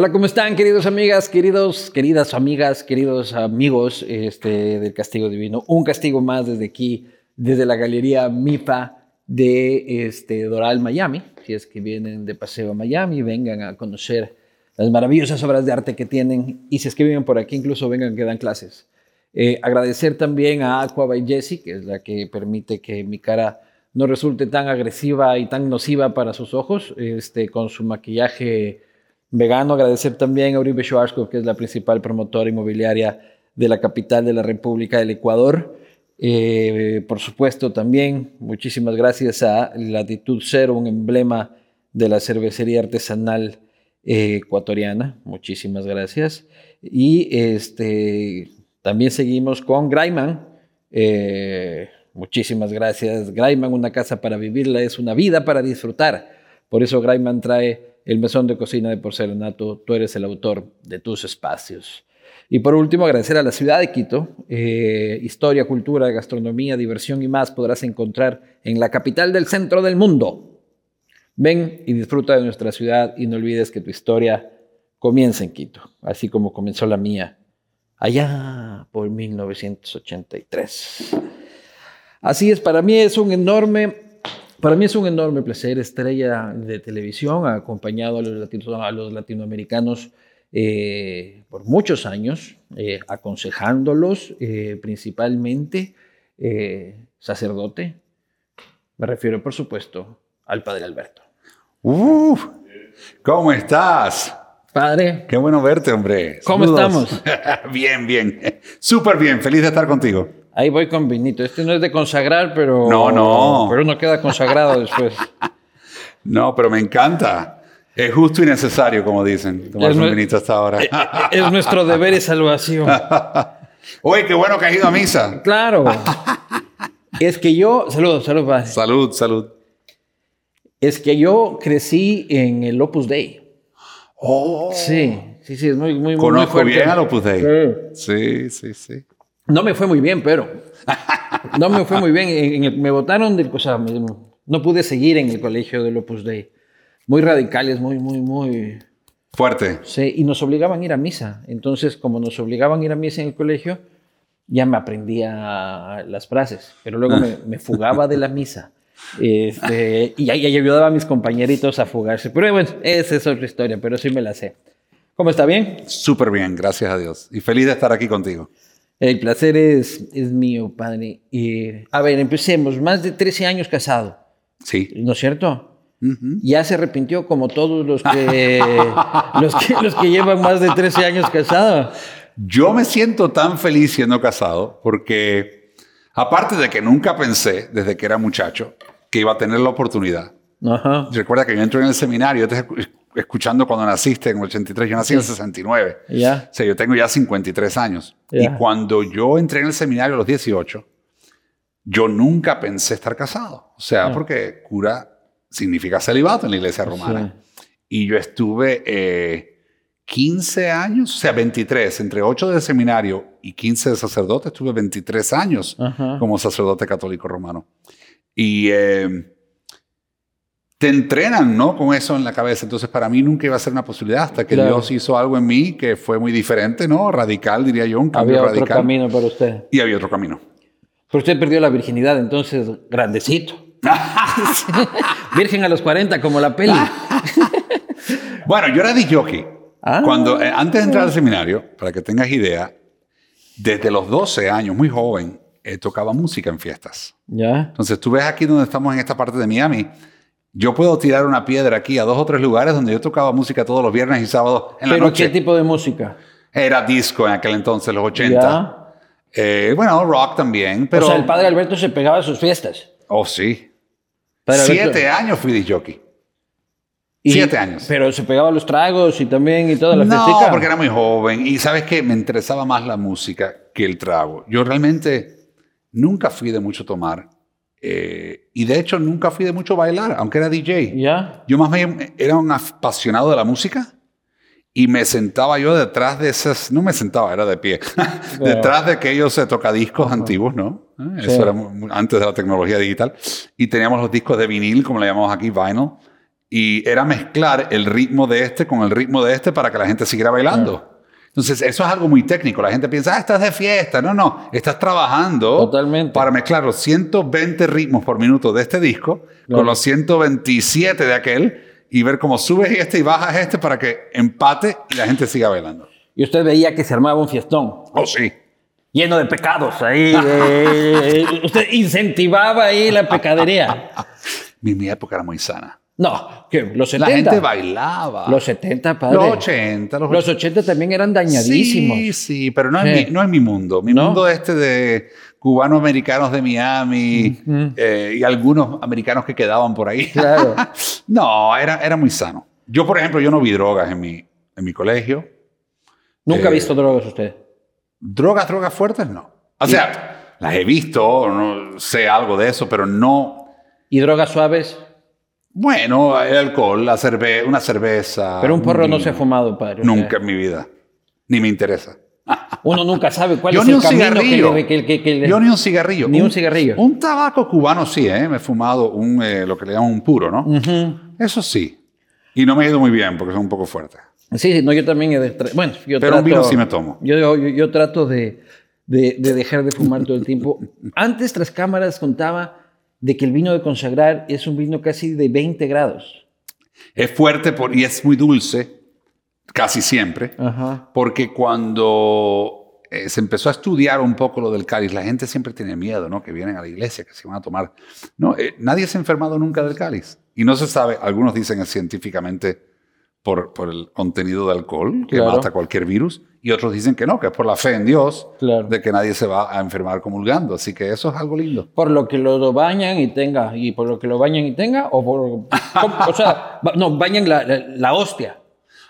Hola, ¿cómo están, queridos amigas, queridos, queridas amigas, queridos amigos este, del Castigo Divino? Un castigo más desde aquí, desde la Galería MIPA de este, Doral, Miami. Si es que vienen de paseo a Miami, vengan a conocer las maravillosas obras de arte que tienen y si es que viven por aquí, incluso vengan que dan clases. Eh, agradecer también a Aqua by Jessie, que es la que permite que mi cara no resulte tan agresiva y tan nociva para sus ojos, este, con su maquillaje vegano. Agradecer también a Uribe Schwarzkopf, que es la principal promotora inmobiliaria de la capital de la República del Ecuador. Eh, por supuesto, también muchísimas gracias a Latitud Cero, un emblema de la cervecería artesanal eh, ecuatoriana. Muchísimas gracias. Y este, también seguimos con Graiman. Eh, muchísimas gracias. Graiman, una casa para vivirla, es una vida para disfrutar. Por eso Graiman trae el mesón de cocina de porcelanato, tú eres el autor de tus espacios. Y por último, agradecer a la ciudad de Quito. Eh, historia, cultura, gastronomía, diversión y más podrás encontrar en la capital del centro del mundo. Ven y disfruta de nuestra ciudad y no olvides que tu historia comienza en Quito, así como comenzó la mía allá por 1983. Así es, para mí es un enorme para mí es un enorme placer, estrella de televisión, acompañado a los, latinoamericanos eh, por muchos años, eh, aconsejándolos eh, principalmente sacerdote. Me refiero, por supuesto, al Padre Alberto. Uf, ¿Cómo estás? Padre. Qué bueno verte, hombre. ¿Cómo estamos? bien, bien. Súper bien. Feliz de estar contigo. Ahí voy con vinito. Este no es de consagrar, pero. No, no. Pero uno queda consagrado después. No, pero me encanta. Es justo y necesario, como dicen, tomar un vinito hasta ahora. Eh, eh, es, nuestro deber y salvación. Oye, qué bueno que has ido a misa. Claro. es que yo. Salud, salud, padre. Salud, salud. Es que yo crecí en el Opus Dei. Oh. Sí, sí, sí, es muy, muy, Conozco muy fuerte. bien al Opus Dei. Sí, sí, sí. No me fue muy bien, pero. No me fue muy bien. me votaron de. O sea, no pude seguir en el colegio del Opus Dei. Muy radicales, muy, muy, muy. Fuerte. Sí, y nos obligaban a ir a misa. Entonces, como nos obligaban a ir a misa en el colegio, ya me aprendía las frases. Pero luego me, fugaba de la misa. Este, y ahí ayudaba a mis compañeritos a fugarse. Pero bueno, esa es otra historia, pero sí me la sé. ¿Cómo está bien? Súper bien, gracias a Dios. Y feliz de estar aquí contigo. El placer es, es mío, padre. a ver, empecemos. Más de 13 años casado. Sí. ¿No es cierto? Ya se arrepintió como todos los que, los que, los que llevan más de 13 años casado. Yo me siento tan feliz siendo casado porque, aparte de que nunca pensé, desde que era muchacho, que iba a tener la oportunidad. Ajá. Recuerda que yo entré en el seminario, escuchando cuando naciste en el 83, yo nací en el 69. Ya. O sea, yo tengo ya 53 años. Y cuando yo entré en el seminario a los 18, yo nunca pensé estar casado. O sea, porque cura significa celibato en la iglesia romana. Y yo estuve 15 eh, años, o sea, 23, entre 8 de seminario y 15 de sacerdote, estuve 23 años como sacerdote católico romano. Y... Eh, te entrenan, ¿no? Con eso en la cabeza. Entonces, para mí nunca iba a ser una posibilidad hasta que Dios hizo algo en mí que fue muy diferente, ¿no? Radical, diría yo, un cambio había radical. otro camino para usted. Y había otro camino. Pero usted perdió la virginidad, entonces, grandecito. Virgen a los 40, como la peli. bueno, yo era de jockey. Ah. Cuando, eh, antes de entrar al seminario, para que tengas idea, desde los 12 años, muy joven, eh, tocaba música en fiestas. Ya. Entonces, tú ves aquí donde estamos en esta parte de Miami, yo puedo tirar una piedra aquí a dos o tres lugares donde yo tocaba música todos los viernes y sábados en la noche. ¿Pero qué tipo de música? Era disco en aquel entonces, los 80. Eh, bueno, rock también. Pero... O sea, el padre Alberto se pegaba a sus fiestas. Oh, sí. Siete años fui de jockey. Siete años. Pero se pegaba los tragos y también y toda la No, porque era muy joven. Y sabes qué, me interesaba más la música que el trago. Yo realmente nunca fui de mucho tomar. Eh, y de hecho nunca fui de mucho bailar, aunque era DJ. ¿Ya? Yo más bien era un apasionado de la música y me sentaba yo detrás de esas, no me sentaba, era de pie, detrás de aquellos tocadiscos antiguos, ¿no? Eh, eso era antes de la tecnología digital. Y teníamos los discos de vinil, como le llamamos aquí, vinyl. y era mezclar el ritmo de este con el ritmo de este para que la gente siguiera bailando. Entonces, eso es algo muy técnico. La gente piensa, ah, estás de fiesta. No, no, estás trabajando Totalmente. para mezclar los 120 ritmos por minuto de este disco con los 127 de aquel y ver cómo subes este y bajas este para que empate y la gente siga bailando. Y usted veía que se armaba un fiestón. Oh, sí. Lleno de pecados ahí. eh, usted incentivaba ahí la pecadería. Mi, mi época era muy sana. No, que los 70. La gente bailaba. Los 70, padre. Los 80. Los, Los 80 también eran dañadísimos. Sí, sí, pero no, es mi, no es mi mundo. Mi ¿No? mundo este de cubanos-americanos de Miami eh, y algunos americanos que quedaban por ahí. Claro. no, era, era muy sano. Yo, por ejemplo, yo no vi drogas en mi, en mi colegio. Nunca ha Eh, visto drogas usted. Drogas, drogas fuertes, no. O sea, las he visto, no sé algo de eso, pero no... ¿Y drogas suaves? Bueno, el alcohol, la cerve una cerveza. Pero un porro no se ha fumado, padre. Nunca en mi vida. Ni me interesa. Uno nunca sabe cuál Yo es ni el un camino cigarrillo. que, que- que- que le- Yo ni un cigarrillo. Ni un cigarrillo. Un tabaco cubano sí, ¿eh? Me he fumado un, eh, lo que le llaman un puro, ¿no? Eso sí. Y no me ha ido muy bien porque son un poco fuertes. Sí, sí, no, yo también he de Bueno, yo Pero trato, un vino sí me tomo. Yo, yo, yo trato de, de- de dejar de fumar todo el tiempo. Antes, tras cámaras, contaba de que el vino de consagrar es un vino casi de 20 grados. Es fuerte por- y es muy dulce, casi siempre, Ajá. porque cuando eh, se empezó a estudiar un poco lo del cáliz, la gente siempre tiene miedo, ¿no? Que vienen a la iglesia, que se van a tomar. No, eh, nadie se ha enfermado nunca del cáliz. Y no se sabe, algunos dicen es científicamente por, por el contenido de alcohol, que Claro. mata cualquier virus, y otros dicen que no, que es por la fe en Dios, Claro. de que nadie se va a enfermar comulgando. Así que eso es algo lindo. Por lo que lo bañan y tenga, y por lo que lo bañan y tenga, o por. o sea, no, bañan la, la, la hostia.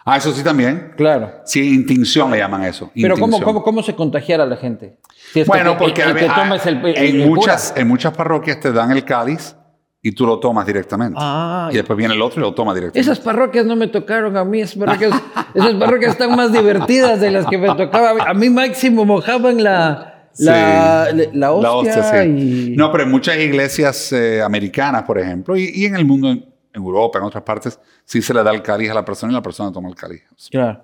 Ah, eso sí también. Claro. Sí, intinción le llaman eso. Pero ¿cómo, cómo, ¿cómo se contagiara la gente? Si es que Bueno, el- porque el, que en, muchas, en muchas parroquias te dan el cáliz y tú lo tomas directamente. Ah, y después viene el otro y lo toma directamente. Esas parroquias no me tocaron a mí, esas parroquias, esas parroquias están más divertidas de las que me tocaba. A mí máximo mojaban la, la, Sí. la hostia, sí. y... No, pero en muchas iglesias eh, americanas, por ejemplo, y, y en el mundo, en, Europa, en otras partes, sí se le da el cáliz a la persona y la persona toma el cáliz. Claro.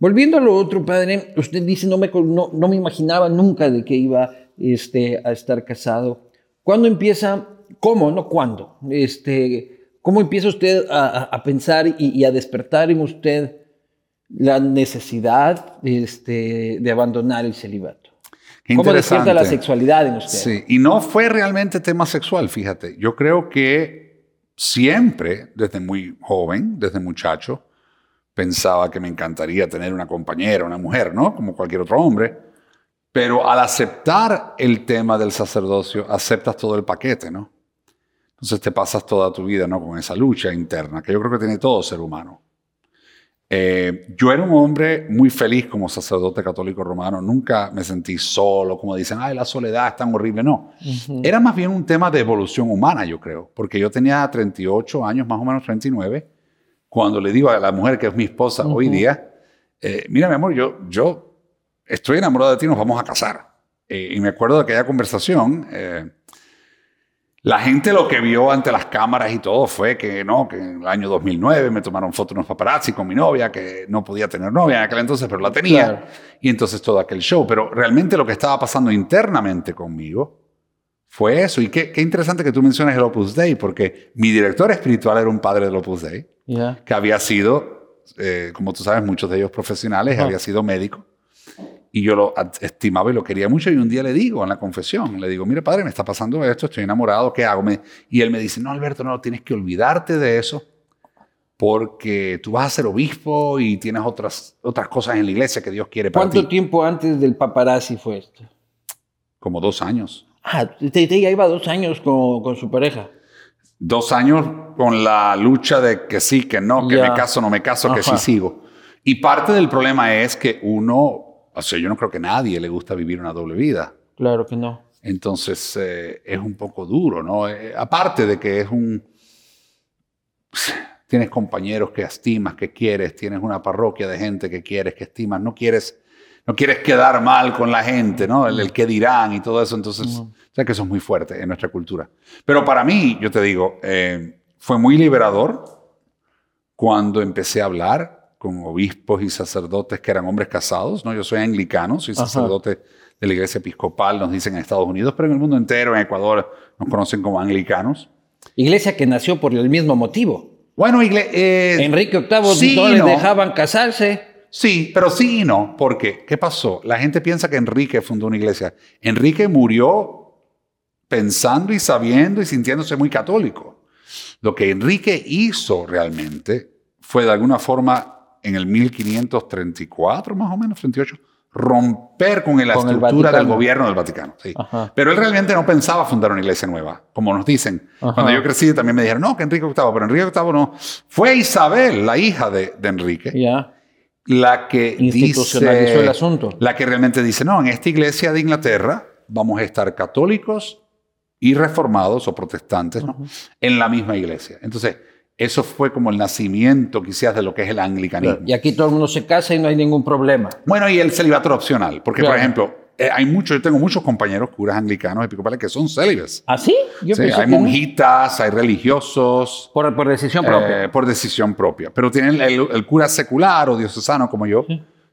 Volviendo a lo otro, padre, usted dice, no me, no, no me imaginaba nunca de que iba este, a estar casado. ¿Cuándo empieza, cómo, no cuándo, este, cómo empieza usted a, a- pensar y, y a despertar en usted la necesidad este, de abandonar el celibato? ¿Cómo despierta la sexualidad en usted? Sí, y no fue realmente tema sexual, fíjate. Yo creo que siempre, desde muy joven, desde muchacho, pensaba que me encantaría tener una compañera, una mujer, ¿no? Como cualquier otro hombre. Pero al aceptar el tema del sacerdocio, aceptas todo el paquete, ¿no? Entonces te pasas toda tu vida, ¿no? Con esa lucha interna, que yo creo que tiene todo ser humano. Eh, yo era un hombre muy feliz como sacerdote católico romano. Nunca me sentí solo, como dicen, ay, la soledad es tan horrible. No. Era más bien un tema de evolución humana, yo creo. Porque yo tenía 38 años, más o menos 39, cuando le digo a la mujer que es mi esposa hoy día, eh, mira, mi amor, yo, yo estoy enamorado de ti, nos vamos a casar. Eh, y me acuerdo de aquella conversación. La gente lo que vio ante las cámaras y todo fue que no, que en el año 2009 me tomaron fotos unos paparazzi con mi novia, que no podía tener novia en aquel entonces, pero la tenía. Claro. Y entonces todo aquel show. Pero realmente lo que estaba pasando internamente conmigo fue eso. Y qué, qué interesante que tú menciones el Opus Dei, porque mi director espiritual era un padre del Opus Dei, que había sido, eh, como tú sabes, muchos de ellos profesionales, había sido médico. Y yo lo estimaba y lo quería mucho. Y un día le digo en la confesión, le digo, mire padre, me está pasando esto, estoy enamorado, ¿qué hago? Me- y él me dice, no, Alberto, no, tienes que olvidarte de eso porque tú vas a ser obispo y tienes otras, otras cosas en la iglesia que Dios quiere para ¿Cuánto ti. tiempo antes del paparazzi fue esto? Como dos años. Ah, usted ya iba dos años con, con su pareja. Dos años con la lucha de que sí, que no, que me caso, no me caso, que sí Ajá. sigo. Y parte del problema es que uno, o sea, yo no creo que a nadie le gusta vivir una doble vida. Claro que no. Entonces eh, es un poco duro, ¿no? Eh, aparte de que es un... Tienes compañeros que estimas, que quieres, tienes una parroquia de gente que quieres, que estimas, no quieres, no quieres quedar mal con la gente, ¿no? El, el qué dirán y todo eso, entonces, o sea que eso es muy fuerte en nuestra cultura. Pero para mí, yo te digo, eh, fue muy liberador cuando empecé a hablar con obispos y sacerdotes que eran hombres casados, ¿no? Yo soy anglicano, soy sacerdote de la iglesia episcopal, nos dicen en Estados Unidos, pero en el mundo entero, en Ecuador, nos conocen como anglicanos. Iglesia que nació por el mismo motivo. Bueno, eh, Enrique VIII no les dejaban casarse. Sí, pero sí y no. Porque, ¿qué pasó? La gente piensa que Enrique fundó una iglesia. Enrique murió pensando y sabiendo y sintiéndose muy católico. Lo que Enrique hizo realmente fue de alguna forma en el 1534, más o menos, 38, romper con la estructura del gobierno del Vaticano. Pero él realmente no pensaba fundar una iglesia nueva, como nos dicen. Cuando yo crecí también me dijeron, no, que Enrique VIII, pero Enrique VIII no. Fue Isabel, la hija de, Enrique, la que institucionalizó el asunto. La que realmente dice, no, en esta iglesia de Inglaterra vamos a estar católicos y reformados o protestantes en la misma iglesia. Entonces, eso fue como el nacimiento quizás de lo que es el anglicanismo. Y aquí todo el mundo se casa y no hay ningún problema. Bueno, y el celibato opcional, porque por ejemplo, eh, hay muchos, yo tengo muchos compañeros curas anglicanos episcopales que son célibes. ¿Ah, sí? sí hay monjitas, hay religiosos. Por, por decisión propia. Eh, por decisión propia. Pero tienen el, cura secular o diocesano como yo,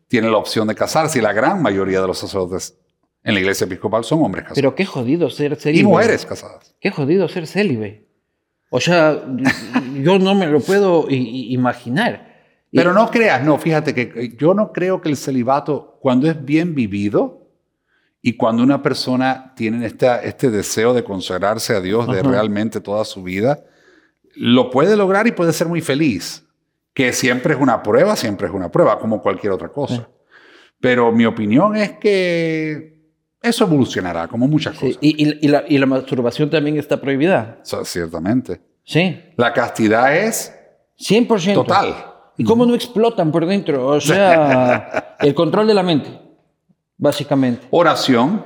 tiene la opción de casarse y la gran mayoría de los sacerdotes en la iglesia episcopal son hombres casados. Pero qué jodido ser célibe. Y mujeres casadas. Qué jodido ser célibe. O sea, yo no me lo puedo imaginar. Pero no creas, no, fíjate que yo no creo que el celibato, cuando es bien vivido y cuando una persona tiene este deseo de consagrarse a Dios de realmente toda su vida, lo puede lograr y puede ser muy feliz. Que siempre es una prueba, siempre es una prueba, como cualquier otra cosa. Pero mi opinión es que eso evolucionará, como muchas cosas. Y, la, masturbación también está prohibida. ciertamente. Sí. La castidad es 100%. Total. ¿Y cómo no explotan por dentro? O sea, el control de la mente, básicamente. Oración,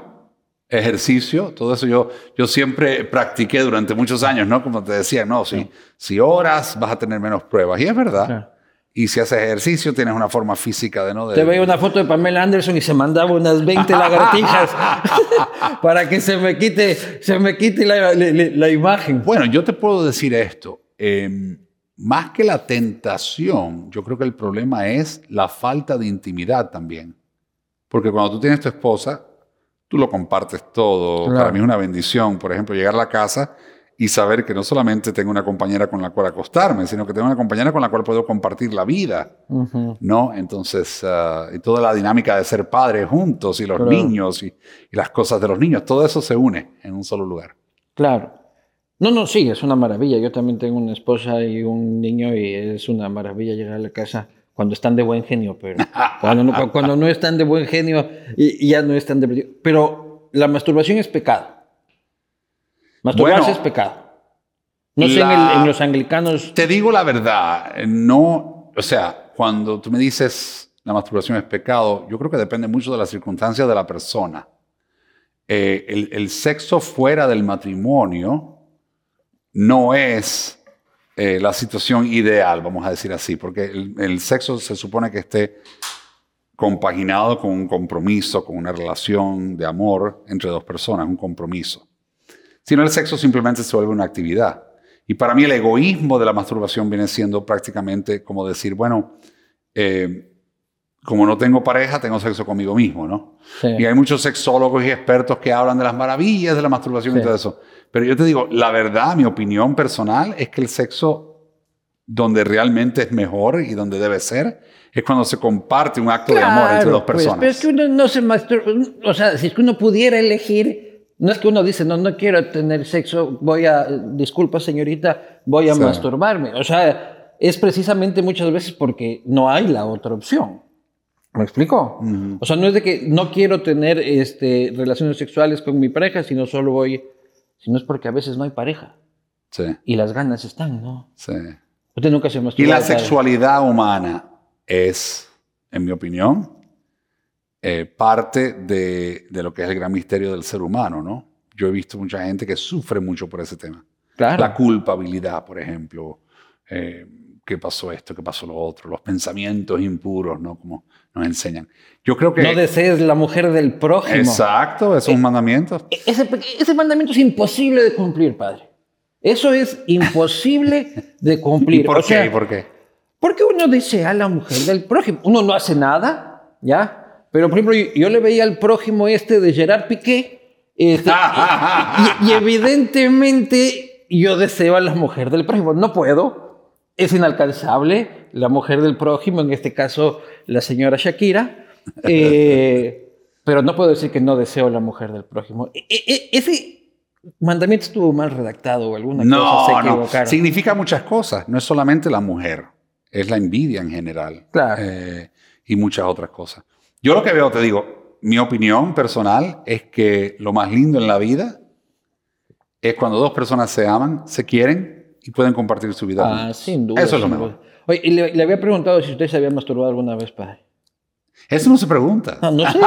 ejercicio, todo eso yo, yo siempre practiqué durante muchos años, ¿no? Como te decía, no, si, si oras vas a tener menos pruebas. Y es verdad. Y si haces ejercicio, tienes una forma física de no. Te veía una foto de Pamela Anderson y se mandaba unas 20 lagartijas para que se me quite, se me quite la, imagen. Bueno, yo te puedo decir esto. Em, más que la tentación, yo creo que el problema es la falta de intimidad también. Porque cuando tú tienes tu esposa, tú lo compartes todo. Para mí es una bendición, por ejemplo, llegar a la casa y saber que no solamente tengo una compañera con la cual acostarme, sino que tengo una compañera con la cual puedo compartir la vida, ¿no? Entonces, ah, y toda la dinámica de ser padres juntos y los niños y, las cosas de los niños, todo eso se une en un solo lugar. Claro. No, no, sí, es una maravilla. Yo también tengo una esposa y un niño y es una maravilla llegar a la casa cuando están de buen genio, pero cuando no, cuando no están de buen genio y, y ya no están de... Pero la masturbación es pecado. Masturbarse es pecado. No sé en, los anglicanos. Te digo la verdad, no, o sea, cuando tú me dices la masturbación es pecado, yo creo que depende mucho de las circunstancias de la persona. Eh, el, sexo fuera del matrimonio no es eh, la situación ideal, vamos a decir así, porque el, el sexo se supone que esté compaginado con un compromiso, con una relación de amor entre dos personas, un compromiso sino el sexo simplemente se vuelve una actividad. Y para mí el egoísmo de la masturbación viene siendo prácticamente como decir, bueno, eh, como no tengo pareja, tengo sexo conmigo mismo, ¿no? Y hay muchos sexólogos y expertos que hablan de las maravillas de la masturbación y todo eso. Pero yo te digo, la verdad, mi opinión personal es que el sexo donde realmente es mejor y donde debe ser, es cuando se comparte un acto de amor entre dos personas. Pues, pero es que uno no se masturba, o sea, si es que uno pudiera elegir no es que uno dice, no, no quiero tener sexo, voy a, disculpa señorita, voy a masturbarme. O sea, es precisamente muchas veces porque no hay la otra opción. ¿Me explico? O sea, no es de que no quiero tener este, relaciones sexuales con mi pareja, sino solo voy, sino es porque a veces no hay pareja. Sí. Y las ganas están, ¿no? Sí. Usted nunca se masturba. Y la sexualidad humana es, en mi opinión, eh, parte de, lo que es el gran misterio del ser humano, ¿no? Yo he visto mucha gente que sufre mucho por ese tema. Claro. La culpabilidad, por ejemplo. Eh, ¿Qué pasó esto? ¿Qué pasó lo otro? Los pensamientos impuros, ¿no? Como nos enseñan. Yo creo que... No desees la mujer del prójimo. Exacto, esos eh, mandamientos. Ese, ese mandamiento es imposible de cumplir, padre. Eso es imposible de cumplir. ¿Y por qué? ¿Y por qué? ¿Por qué uno desea a la mujer del prójimo? Uno no hace nada, ¿ya? Pero, por ejemplo, yo, le veía al prójimo este de Gerard Piqué, este, y, evidentemente yo deseo a la mujer del prójimo. No puedo, es inalcanzable. La mujer del prójimo, en este caso la señora Shakira, eh, pero no puedo decir que no deseo a la mujer del prójimo. E, e, ese mandamiento estuvo mal redactado o alguna cosa se No, significa muchas cosas. No es solamente la mujer es la envidia en general. Claro. Eh, y muchas otras cosas. Yo lo que veo, te digo, mi opinión personal es que lo más lindo en la vida es cuando dos personas se aman, se quieren y pueden compartir su vida. Ah, sin duda. Eso es lo mejor. Oye, y le, había preguntado si usted se había masturbado alguna vez, padre. Eso no se pregunta. Ah, no sé.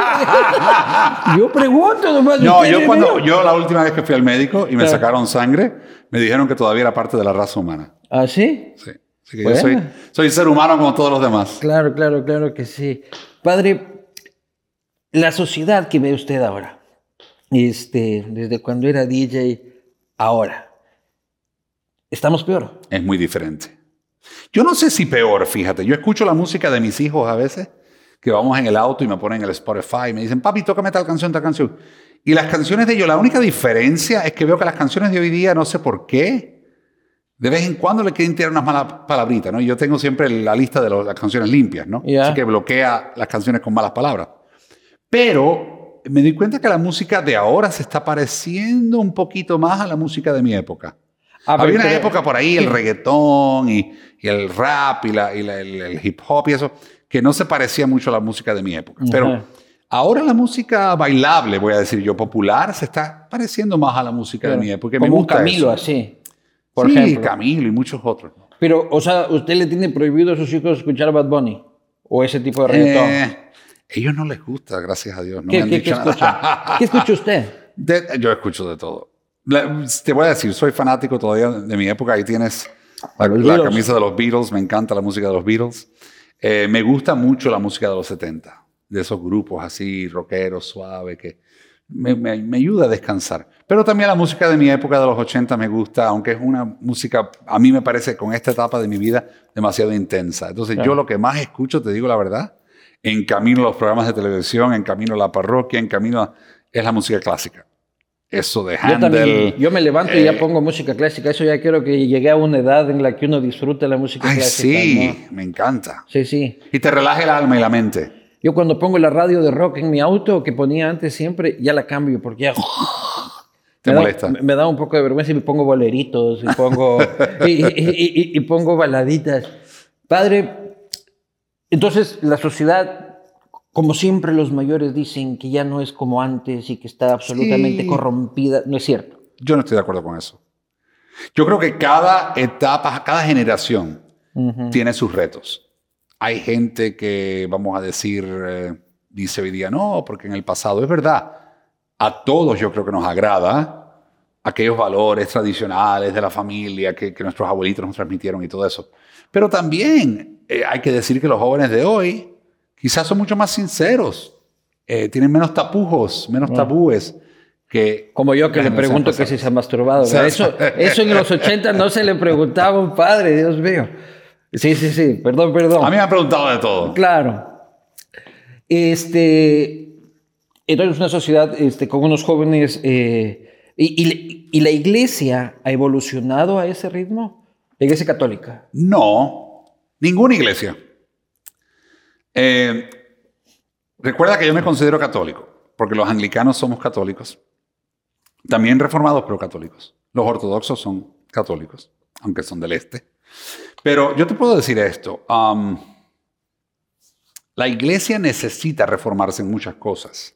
yo pregunto nomás. No, yo cuando yo la última vez que fui al médico y me sacaron sangre, me dijeron que todavía era parte de la raza humana. ¿Ah, sí? Sí yo soy, soy ser humano como todos los demás. Claro, claro, claro que sí. Padre, la sociedad que ve usted ahora, este, desde cuando era DJ, ahora, ¿estamos peor? Es muy diferente. Yo no sé si peor, fíjate. Yo escucho la música de mis hijos a veces, que vamos en el auto y me ponen el Spotify y me dicen, papi, tócame tal canción, tal canción. Y las canciones de ellos, la única diferencia es que veo que las canciones de hoy día, no sé por qué, de vez en cuando le quieren tirar unas malas palabritas, ¿no? Yo tengo siempre la lista de las canciones limpias, ¿no? Así que bloquea las canciones con malas palabras. Pero me di cuenta que la música de ahora se está pareciendo un poquito más a la música de mi época. Ah, Había una época por ahí, el reggaetón y, el rap y, la, el, hip hop y eso, que no se parecía mucho a la música de mi época. Pero ahora la música bailable, voy a decir yo, popular, se está pareciendo más a la música de mi época. Como me gusta un Camilo, así por sí, Camilo y muchos otros. Pero, o sea, ¿usted le tiene prohibido a sus hijos escuchar Bad Bunny? ¿O ese tipo de reggaetón? Eh, ellos no les gusta, gracias a Dios. No ¿Qué, ¿qué, escucha? ¿Qué escucha usted? yo escucho de todo. te voy a decir, soy fanático todavía de mi época. Ahí tienes la, camisa de los Beatles. Me encanta la música de los Beatles. Eh, me gusta mucho la música de los 70. De esos grupos así, rockeros, suaves, que me, ayuda a descansar. Pero también la música de mi época de los 80 me gusta, aunque es una música, a mí me parece con esta etapa de mi vida demasiado intensa. Entonces yo lo que más escucho, te digo la verdad, en camino a los programas de televisión, en camino a la parroquia, en camino a, es la música clásica. Eso de Handel. Yo, yo me levanto y ya eh, pongo música clásica. Eso ya quiero que llegue a una edad en la que uno disfrute la música ay, clásica. Sí, me encanta. Sí, sí. Y te relaje el alma y la mente. Yo cuando pongo la radio de rock en mi auto, que ponía antes siempre, ya la cambio porque ya... ¿Te me molesta? Da, me da un poco de vergüenza y me pongo boleritos y pongo, y, pongo baladitas. Padre, entonces la sociedad, como siempre los mayores dicen que ya no es como antes y que está absolutamente corrompida, no es cierto. Yo no estoy de acuerdo con eso. Yo creo que cada etapa, cada generación tiene sus retos. Hay gente que, vamos a decir, eh, dice hoy día, no, porque en el pasado es verdad. A todos yo creo que nos agrada aquellos valores tradicionales de la familia que, nuestros abuelitos nos transmitieron y todo eso. Pero también eh, hay que decir que los jóvenes de hoy quizás son mucho más sinceros, eh, tienen menos tapujos, menos ah. tabúes. Que Como yo que le pregunto que si se ha masturbado. Eso, eso en los 80 no se le preguntaba a un padre, Dios mío. Sí, sí, sí, perdón, perdón. A mí me han preguntado de todo. Claro. Este, entonces, una sociedad este, con unos jóvenes. Eh, y, la iglesia ha evolucionado a ese ritmo? ¿La iglesia católica? No, ninguna iglesia. Eh, recuerda que yo me considero católico, porque los anglicanos somos católicos. También reformados, pero católicos. Los ortodoxos son católicos, aunque son del este. Pero yo te puedo decir esto. la iglesia necesita reformarse en muchas cosas.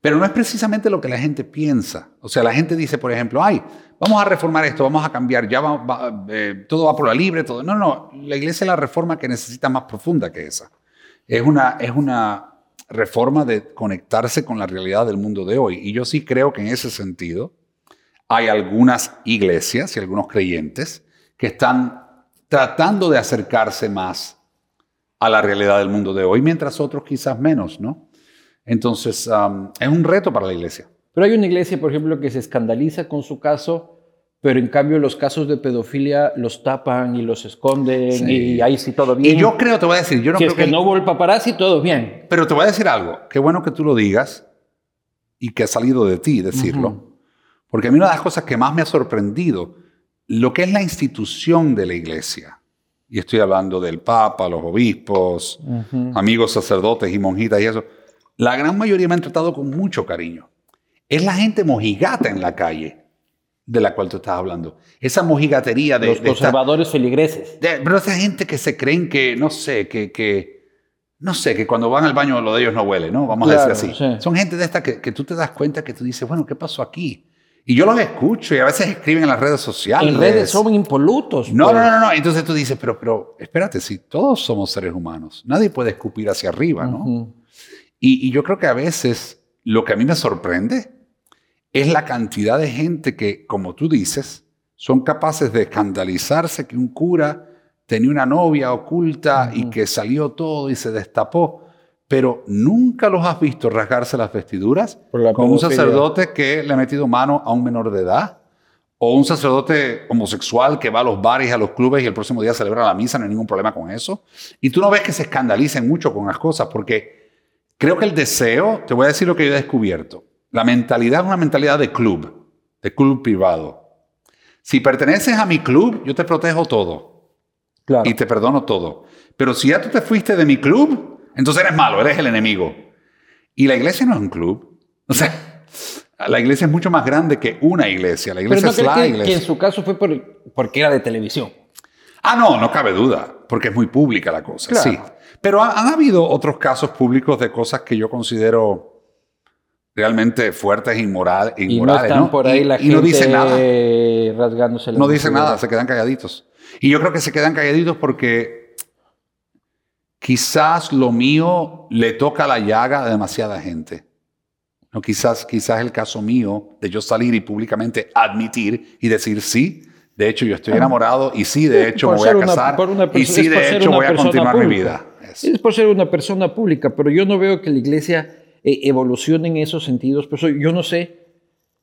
Pero no es precisamente lo que la gente piensa. O sea, la gente dice, por ejemplo, ay, vamos a reformar esto, vamos a cambiar, ya va, eh, todo va por la libre, todo. No, no, la iglesia es la reforma que necesita más profunda que esa. Es una, es una reforma de conectarse con la realidad del mundo de hoy. Y yo sí creo que en ese sentido hay algunas iglesias y algunos creyentes que están tratando de acercarse más a la realidad del mundo de hoy, mientras otros quizás menos, ¿no? Entonces, es un reto para la iglesia. Pero hay una iglesia, por ejemplo, que se escandaliza con su caso pero en cambio los casos de pedofilia los tapan y los esconden y ahí sí todo bien. Y yo creo, te voy a decir, yo no creo que, no hubo el paparazzi, todo bien. Pero te voy a decir algo, qué bueno que tú lo digas y que ha salido de ti decirlo, porque a mí una de las cosas que más me ha sorprendido, lo que es la institución de la iglesia, y estoy hablando del Papa, los obispos, amigos sacerdotes y monjitas y eso, la gran mayoría me han tratado con mucho cariño. Es la gente mojigata en la calle de la cual tú estás hablando. Esa mojigatería de... Los conservadores feligreses. pero esa gente que se creen que, no sé, que, que, no sé, que cuando van al baño lo de ellos no huele, ¿no? Vamos a decir así. Son gente de esta que, que, tú te das cuenta que tú dices, bueno, ¿qué pasó aquí? Y yo los escucho y a veces escriben en las redes sociales. En redes son impolutos. No, no, pues. no, no. Entonces tú dices, pero, pero, espérate, si todos somos seres humanos, nadie puede escupir hacia arriba, ¿no? Y, y yo creo que a veces lo que a mí me sorprende es la cantidad de gente que, como tú dices, son capaces de escandalizarse que un cura tenía una novia oculta y que salió todo y se destapó, pero nunca los has visto rasgarse las vestiduras con un sacerdote que le ha metido mano a un menor de edad o un sacerdote homosexual que va a los bares y a los clubes y el próximo día celebra la misa, no hay ningún problema con eso. Y tú no ves que se escandalicen mucho con las cosas, porque creo que el deseo, te voy a decir lo que yo he descubierto, la mentalidad es una mentalidad de club, de club privado. Si perteneces a mi club, yo te protejo todo. Claro. Y te perdono todo. Pero si ya tú te fuiste de mi club, entonces eres malo, eres el enemigo. Y la iglesia no es un club. O sea, la iglesia es mucho más grande que una iglesia. La iglesia Pero no es la que, iglesia. que en su caso fue porque era de televisión. Ah, no, no cabe duda, porque es muy pública la cosa, sí. Pero han habido otros casos públicos de cosas que yo considero realmente fuertes inmoral, inmorales. Y no están por ahí la gente no dicen nada. rasgándose No dicen nada, se quedan calladitos. Y yo creo que se quedan calladitos porque quizás lo mío le toca la llaga a demasiada gente. No, quizás, quizás el caso mío de yo salir y públicamente admitir y decir sí, de hecho yo estoy enamorado y sí, de hecho me voy a casar y sí, de hecho voy a continuar mi vida. Es por ser una persona pública, pero yo no veo que la iglesia e-, evolucione en esos sentidos. Pero yo no sé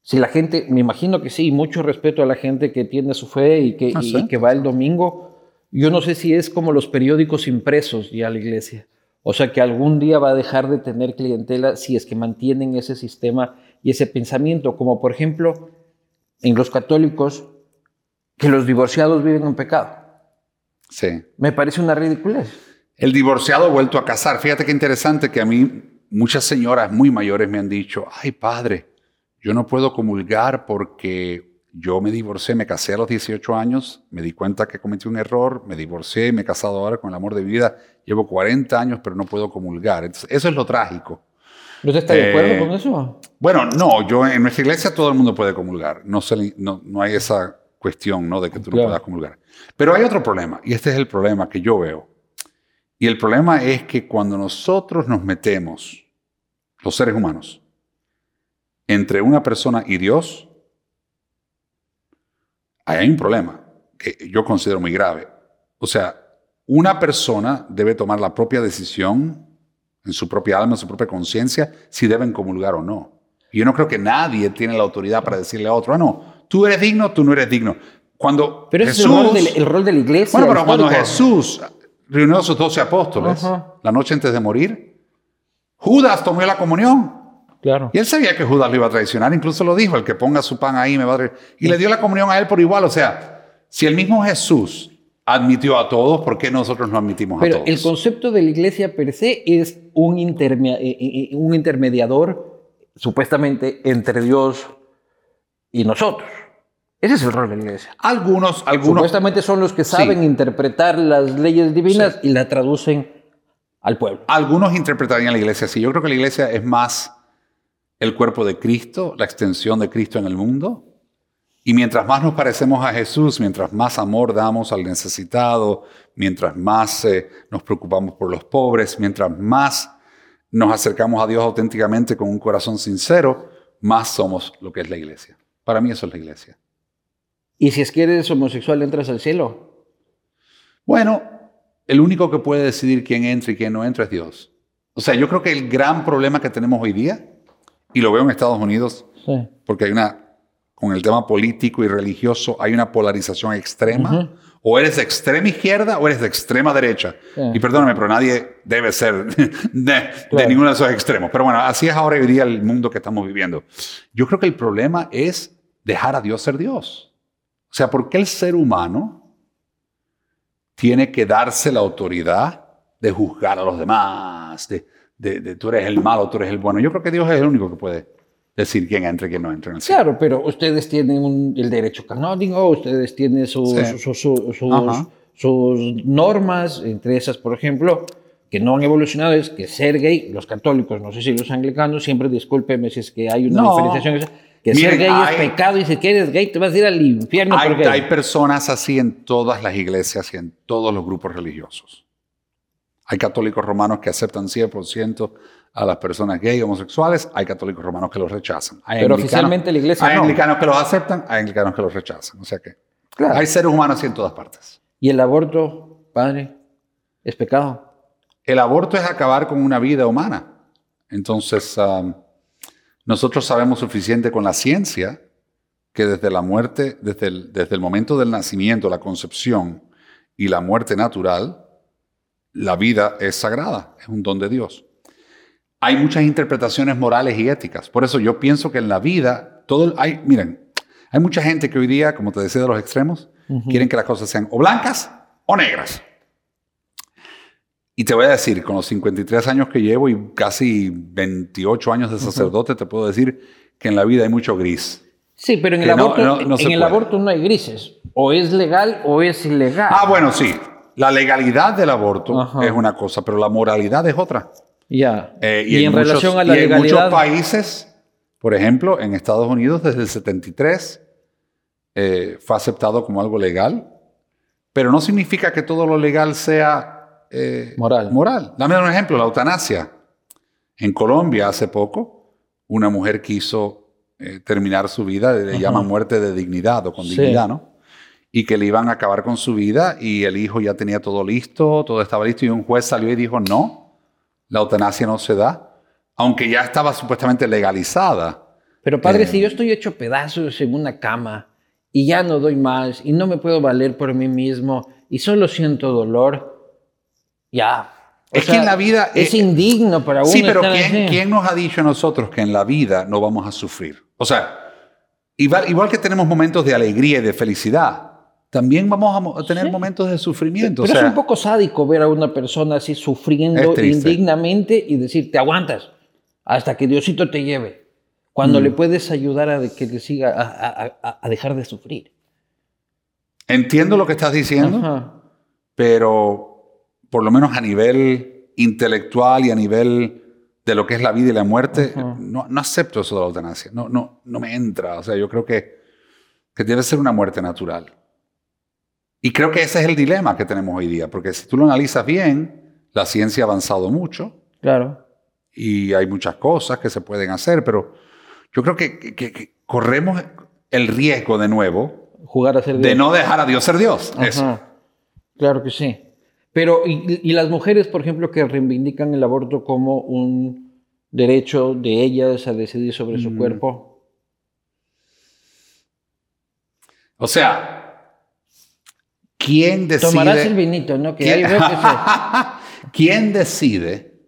si la gente, me imagino que sí, mucho respeto a la gente que tiene su fe y que, ah, que va el domingo. Yo no sé si es como los periódicos impresos ya a la iglesia. O sea, que algún día va a dejar de tener clientela si es que mantienen ese sistema y ese pensamiento. Como por ejemplo, en los católicos, que los divorciados viven en pecado. Sí. Me parece una ridiculez. El divorciado vuelto a casar. Fíjate qué interesante que a mí muchas señoras muy mayores me han dicho, ay padre, yo no puedo comulgar porque yo me divorcié, me casé a los 18 años, me di cuenta que cometí un error, me divorcié, me he casado ahora con el amor de mi vida, llevo 40 años, pero no puedo comulgar. Entonces, eso es lo trágico. ¿Usted está de acuerdo eh, con eso? Bueno, no, yo en nuestra iglesia todo el mundo puede comulgar, no, no, no hay esa cuestión ¿no? de que tú no puedas comulgar. Pero hay otro problema, y este es el problema que yo veo. Y el problema es que cuando nosotros nos metemos, los seres humanos, entre una persona y Dios, ahí hay un problema que yo considero muy grave. O sea, una persona debe tomar la propia decisión en su propia alma, en su propia conciencia, si deben comulgar o no. Y yo no creo que nadie tiene la autoridad para decirle a otro, ah, no, tú eres digno, tú no eres digno. Cuando pero ese es el rol, de, la iglesia. Bueno, pero cuando Jesús reunió a sus doce apóstoles la noche antes de morir. Judas tomó la comunión. Claro. Y él sabía que Judas lo iba a traicionar, incluso lo dijo, el que ponga su pan ahí me va a traicionar. Y le dio la comunión a él por igual. O sea, si el mismo Jesús admitió a todos, ¿por qué nosotros no admitimos a todos? el concepto de la iglesia per se es un, eh, eh, eh, un intermediador, supuestamente, entre Dios y nosotros. Ese es el rol de la iglesia. Algunos, algunos. Supuestamente son los que saben interpretar las leyes divinas y la traducen al pueblo. Algunos interpretarían la iglesia así. Yo creo que la iglesia es más el cuerpo de Cristo, la extensión de Cristo en el mundo. Y mientras más nos parecemos a Jesús, mientras más amor damos al necesitado, mientras más eh, nos preocupamos por los pobres, mientras más nos acercamos a Dios auténticamente con un corazón sincero, más somos lo que es la iglesia. Para mí eso es la iglesia. ¿Y si es que eres homosexual, entras al cielo? Bueno, el único que puede decidir quién entra y quién no entra es Dios. O sea, yo creo que el gran problema que tenemos hoy día, y lo veo en Estados Unidos, porque hay una con el tema político y religioso hay una polarización extrema. O eres de extrema izquierda o eres de extrema derecha. Y perdóname, pero nadie debe ser de, ninguno de esos extremos. Pero bueno, así es ahora hoy día el mundo que estamos viviendo. Yo creo que el problema es dejar a Dios ser Dios. O sea, ¿por qué el ser humano tiene que darse la autoridad de juzgar a los demás? De, de tú eres el malo, tú eres el bueno. Yo creo que Dios es el único que puede decir quién entra y quién no entra en el cielo. Claro, pero ustedes tienen el derecho canónico, ustedes tienen sus, sus, normas, entre esas, por ejemplo, que no han evolucionado, es que ser gay, los católicos, no sé si los anglicanos, siempre discúlpeme si es que hay una diferenciación, que ser gay es pecado y si eres gay te vas a ir al infierno. Hay, hay personas así en todas las iglesias y en todos los grupos religiosos. Hay católicos romanos que aceptan 100% a las personas gay y homosexuales, hay católicos romanos que los rechazan. Pero oficialmente la iglesia Hay anglicanos que los aceptan, hay anglicanos que los rechazan. O sea que hay seres humanos así en todas partes. ¿Y el aborto, padre, es pecado? El aborto es acabar con una vida humana. Entonces, um, nosotros sabemos suficiente con la ciencia que desde la muerte, desde desde el momento del nacimiento, la concepción y la muerte natural, la vida es sagrada, es un don de Dios. Hay muchas interpretaciones morales y éticas. Por eso yo pienso que en la vida, todo hay, miren, hay mucha gente que hoy día, como te decía de los extremos, quieren que las cosas sean o blancas o negras. Y te voy a decir, con los 53 años que llevo y casi 28 años de sacerdote, te puedo decir que en la vida hay mucho gris. Sí, pero en el, aborto, en el aborto no hay grises. O es legal o es ilegal. Ah, bueno, sí. La legalidad del aborto es una cosa, pero la moralidad es otra. Ya. Eh, y, en, relación a la legalidad. En muchos países, por ejemplo, en Estados Unidos desde el 73 eh, fue aceptado como algo legal, pero no significa que todo lo legal sea eh, moral. moral. Dame un ejemplo, la eutanasia. En Colombia hace poco, una mujer quiso terminar su vida, le llaman muerte de dignidad o con dignidad, ¿no? y que le iban a acabar con su vida y el hijo ya tenía todo listo, todo estaba listo y un juez salió y dijo, no, la eutanasia no se da, aunque ya estaba supuestamente legalizada. Pero padre, eh, si yo estoy hecho pedazos en una cama y ya no doy más y no me puedo valer por mí mismo y solo siento dolor, ya. es que en la vida... Es, indigno para uno. Sí, pero ¿quién, ¿quién, nos ha dicho a nosotros que en la vida no vamos a sufrir? O sea, igual, igual que tenemos momentos de alegría y de felicidad, también vamos a tener momentos de sufrimiento. Pero, es un poco sádico ver a una persona así sufriendo indignamente y decir, te aguantas hasta que Diosito te lleve. Cuando le mm. puedes ayudar a que le siga a, dejar de sufrir. Entiendo lo que estás diciendo, pero por lo menos a nivel intelectual y a nivel de lo que es la vida y la muerte, no, no, acepto eso de la eutanasia. No, no, no me entra. O sea, yo creo que, que debe ser una muerte natural. Y creo que ese es el dilema que tenemos hoy día, porque si tú lo analizas bien, la ciencia ha avanzado mucho. Claro. Y hay muchas cosas que se pueden hacer, pero yo creo que, corremos el riesgo de nuevo Jugar a ser de no dejar a Dios ser Dios. Eso. Claro que sí. Pero, y, las mujeres, por ejemplo, que reivindican el aborto como un derecho de ellas a decidir sobre su mm. cuerpo? O sea, ¿Quién decide? Tomarás el vinito, ¿no? ¿Quién, decide?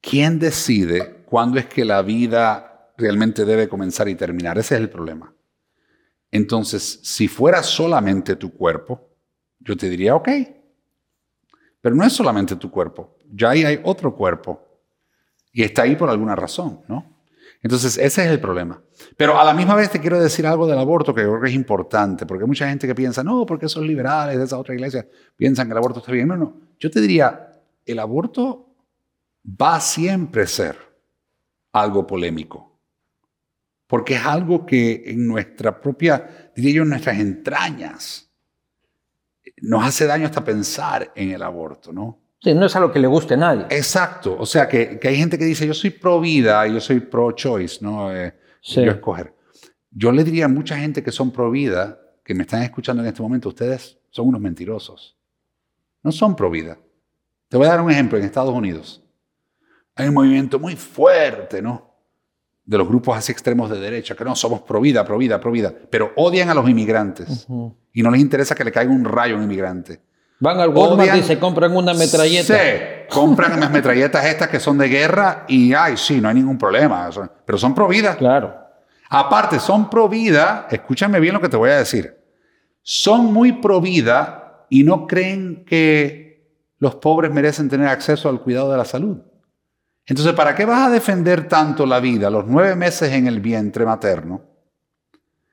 ¿Quién decide cuándo es que la vida realmente debe comenzar y terminar? Ese es el problema. Entonces, si fuera solamente tu cuerpo, yo te diría, ok. Pero no es solamente tu cuerpo. Ya ahí hay otro cuerpo. Y está ahí por alguna razón, ¿no? Entonces, ese es el problema. Pero a la misma vez te quiero decir algo del aborto que yo creo que es importante, porque hay mucha gente que piensa, no, porque esos liberales de esa otra iglesia piensan que el aborto está bien. No, no. Yo te diría, el aborto va a siempre ser algo polémico, porque es algo que en nuestra propia, diría yo, en nuestras entrañas, nos hace daño hasta pensar en el aborto, ¿no? Sí, no es algo que le guste a nadie. Exacto. O sea, que, hay gente que dice, yo soy pro vida, yo soy pro choice, ¿no? Eh, yo escoger. Yo le diría a mucha gente que son pro vida, que me están escuchando en este momento, ustedes son unos mentirosos. No son pro vida. Te voy a dar un ejemplo. En Estados Unidos hay un movimiento muy fuerte, ¿no? De los grupos así extremos de derecha, que no somos pro vida, pro vida, pro vida, pero odian a los inmigrantes y no les interesa que le caiga un rayo a un inmigrante. Van al Walmart y se compran una metralleta. Sí, compran las metralletas estas que son de guerra y, ay, sí, no hay ningún problema, pero son pro vida. Claro. Aparte, son pro vida, escúchame bien lo que te voy a decir, son muy pro vida y no creen que los pobres merecen tener acceso al cuidado de la salud. Entonces, ¿para qué vas a defender tanto la vida, los nueve meses en el vientre materno,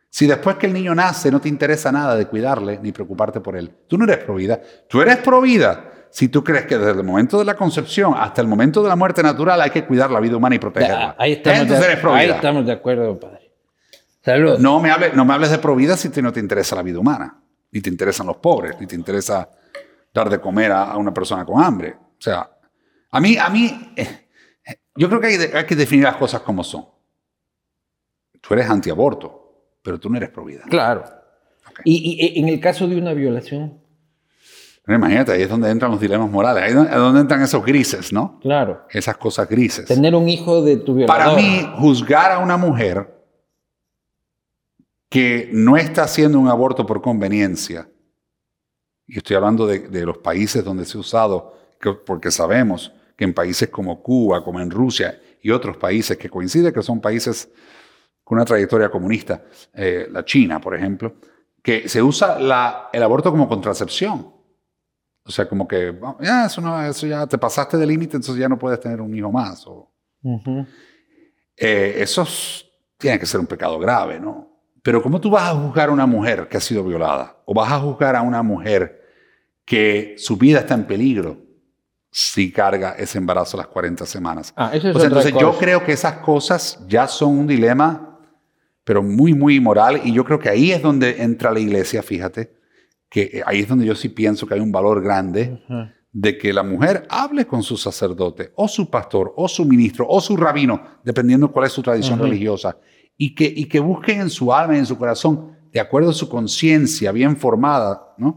si después que el niño nace no te interesa nada de cuidarle ni preocuparte por él? Tú no eres pro vida. Tú eres pro vida si tú crees que desde el momento de la concepción hasta el momento de la muerte natural hay que cuidar la vida humana y protegerla. ahí, estamos de, ahí estamos de acuerdo, padre. Saludos. No me, hables, no me hables de pro vida si te, no te interesa la vida humana, ni te interesan los pobres, ni te interesa dar de comer a, una persona con hambre. O sea, a mí, a mí, eh, yo creo que hay, que definir las cosas como son. Tú eres antiaborto, pero tú no eres pro vida. Claro. ¿Y, en el caso de una violación? imagínate, ahí es donde entran los dilemas morales, ahí es donde entran esos grises, ¿no? Claro. Esas cosas grises. Tener un hijo de tu violador. Para mí, juzgar a una mujer que no está haciendo un aborto por conveniencia, y estoy hablando de, de los países donde se ha usado, porque sabemos que en países como Cuba, como en Rusia y otros países que coinciden que son países con una trayectoria comunista, eh, la China, por ejemplo, que se usa la, el aborto como contracepción. O sea, como que, ya, eso, no, eso ya te pasaste del límite, entonces ya no puedes tener un hijo más. O, eh, eso tiene que ser un pecado grave, ¿no? Pero ¿cómo tú vas a juzgar a una mujer que ha sido violada? ¿O vas a juzgar a una mujer que su vida está en peligro si carga ese embarazo a las 40 semanas. Ah, eso es entonces yo creo que esas cosas ya son un dilema, pero muy, muy moral, y yo creo que ahí es donde entra la iglesia, fíjate, que ahí es donde yo sí pienso que hay un valor grande de que la mujer hable con su sacerdote, o su pastor, o su ministro, o su rabino, dependiendo cuál es su tradición religiosa, y que, y que busquen en su alma y en su corazón, de acuerdo a su conciencia bien formada, ¿no?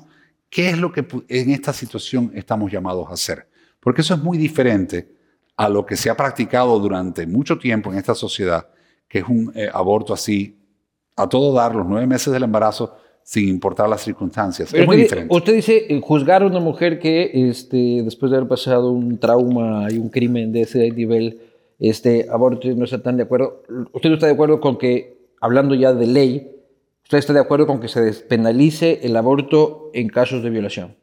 ¿Qué es lo que en esta situación estamos llamados a hacer? Porque eso es muy diferente a lo que se ha practicado durante mucho tiempo en esta sociedad, que es un eh, aborto así, a todo dar, los nueve meses del embarazo, sin importar las circunstancias. es muy diferente. Usted dice eh, juzgar a una mujer que este, después de haber pasado un trauma y un crimen de ese nivel, este aborto no está tan de acuerdo. ¿Usted no está de acuerdo con que, hablando ya de ley, usted está de acuerdo con que se despenalice el aborto en casos de violación?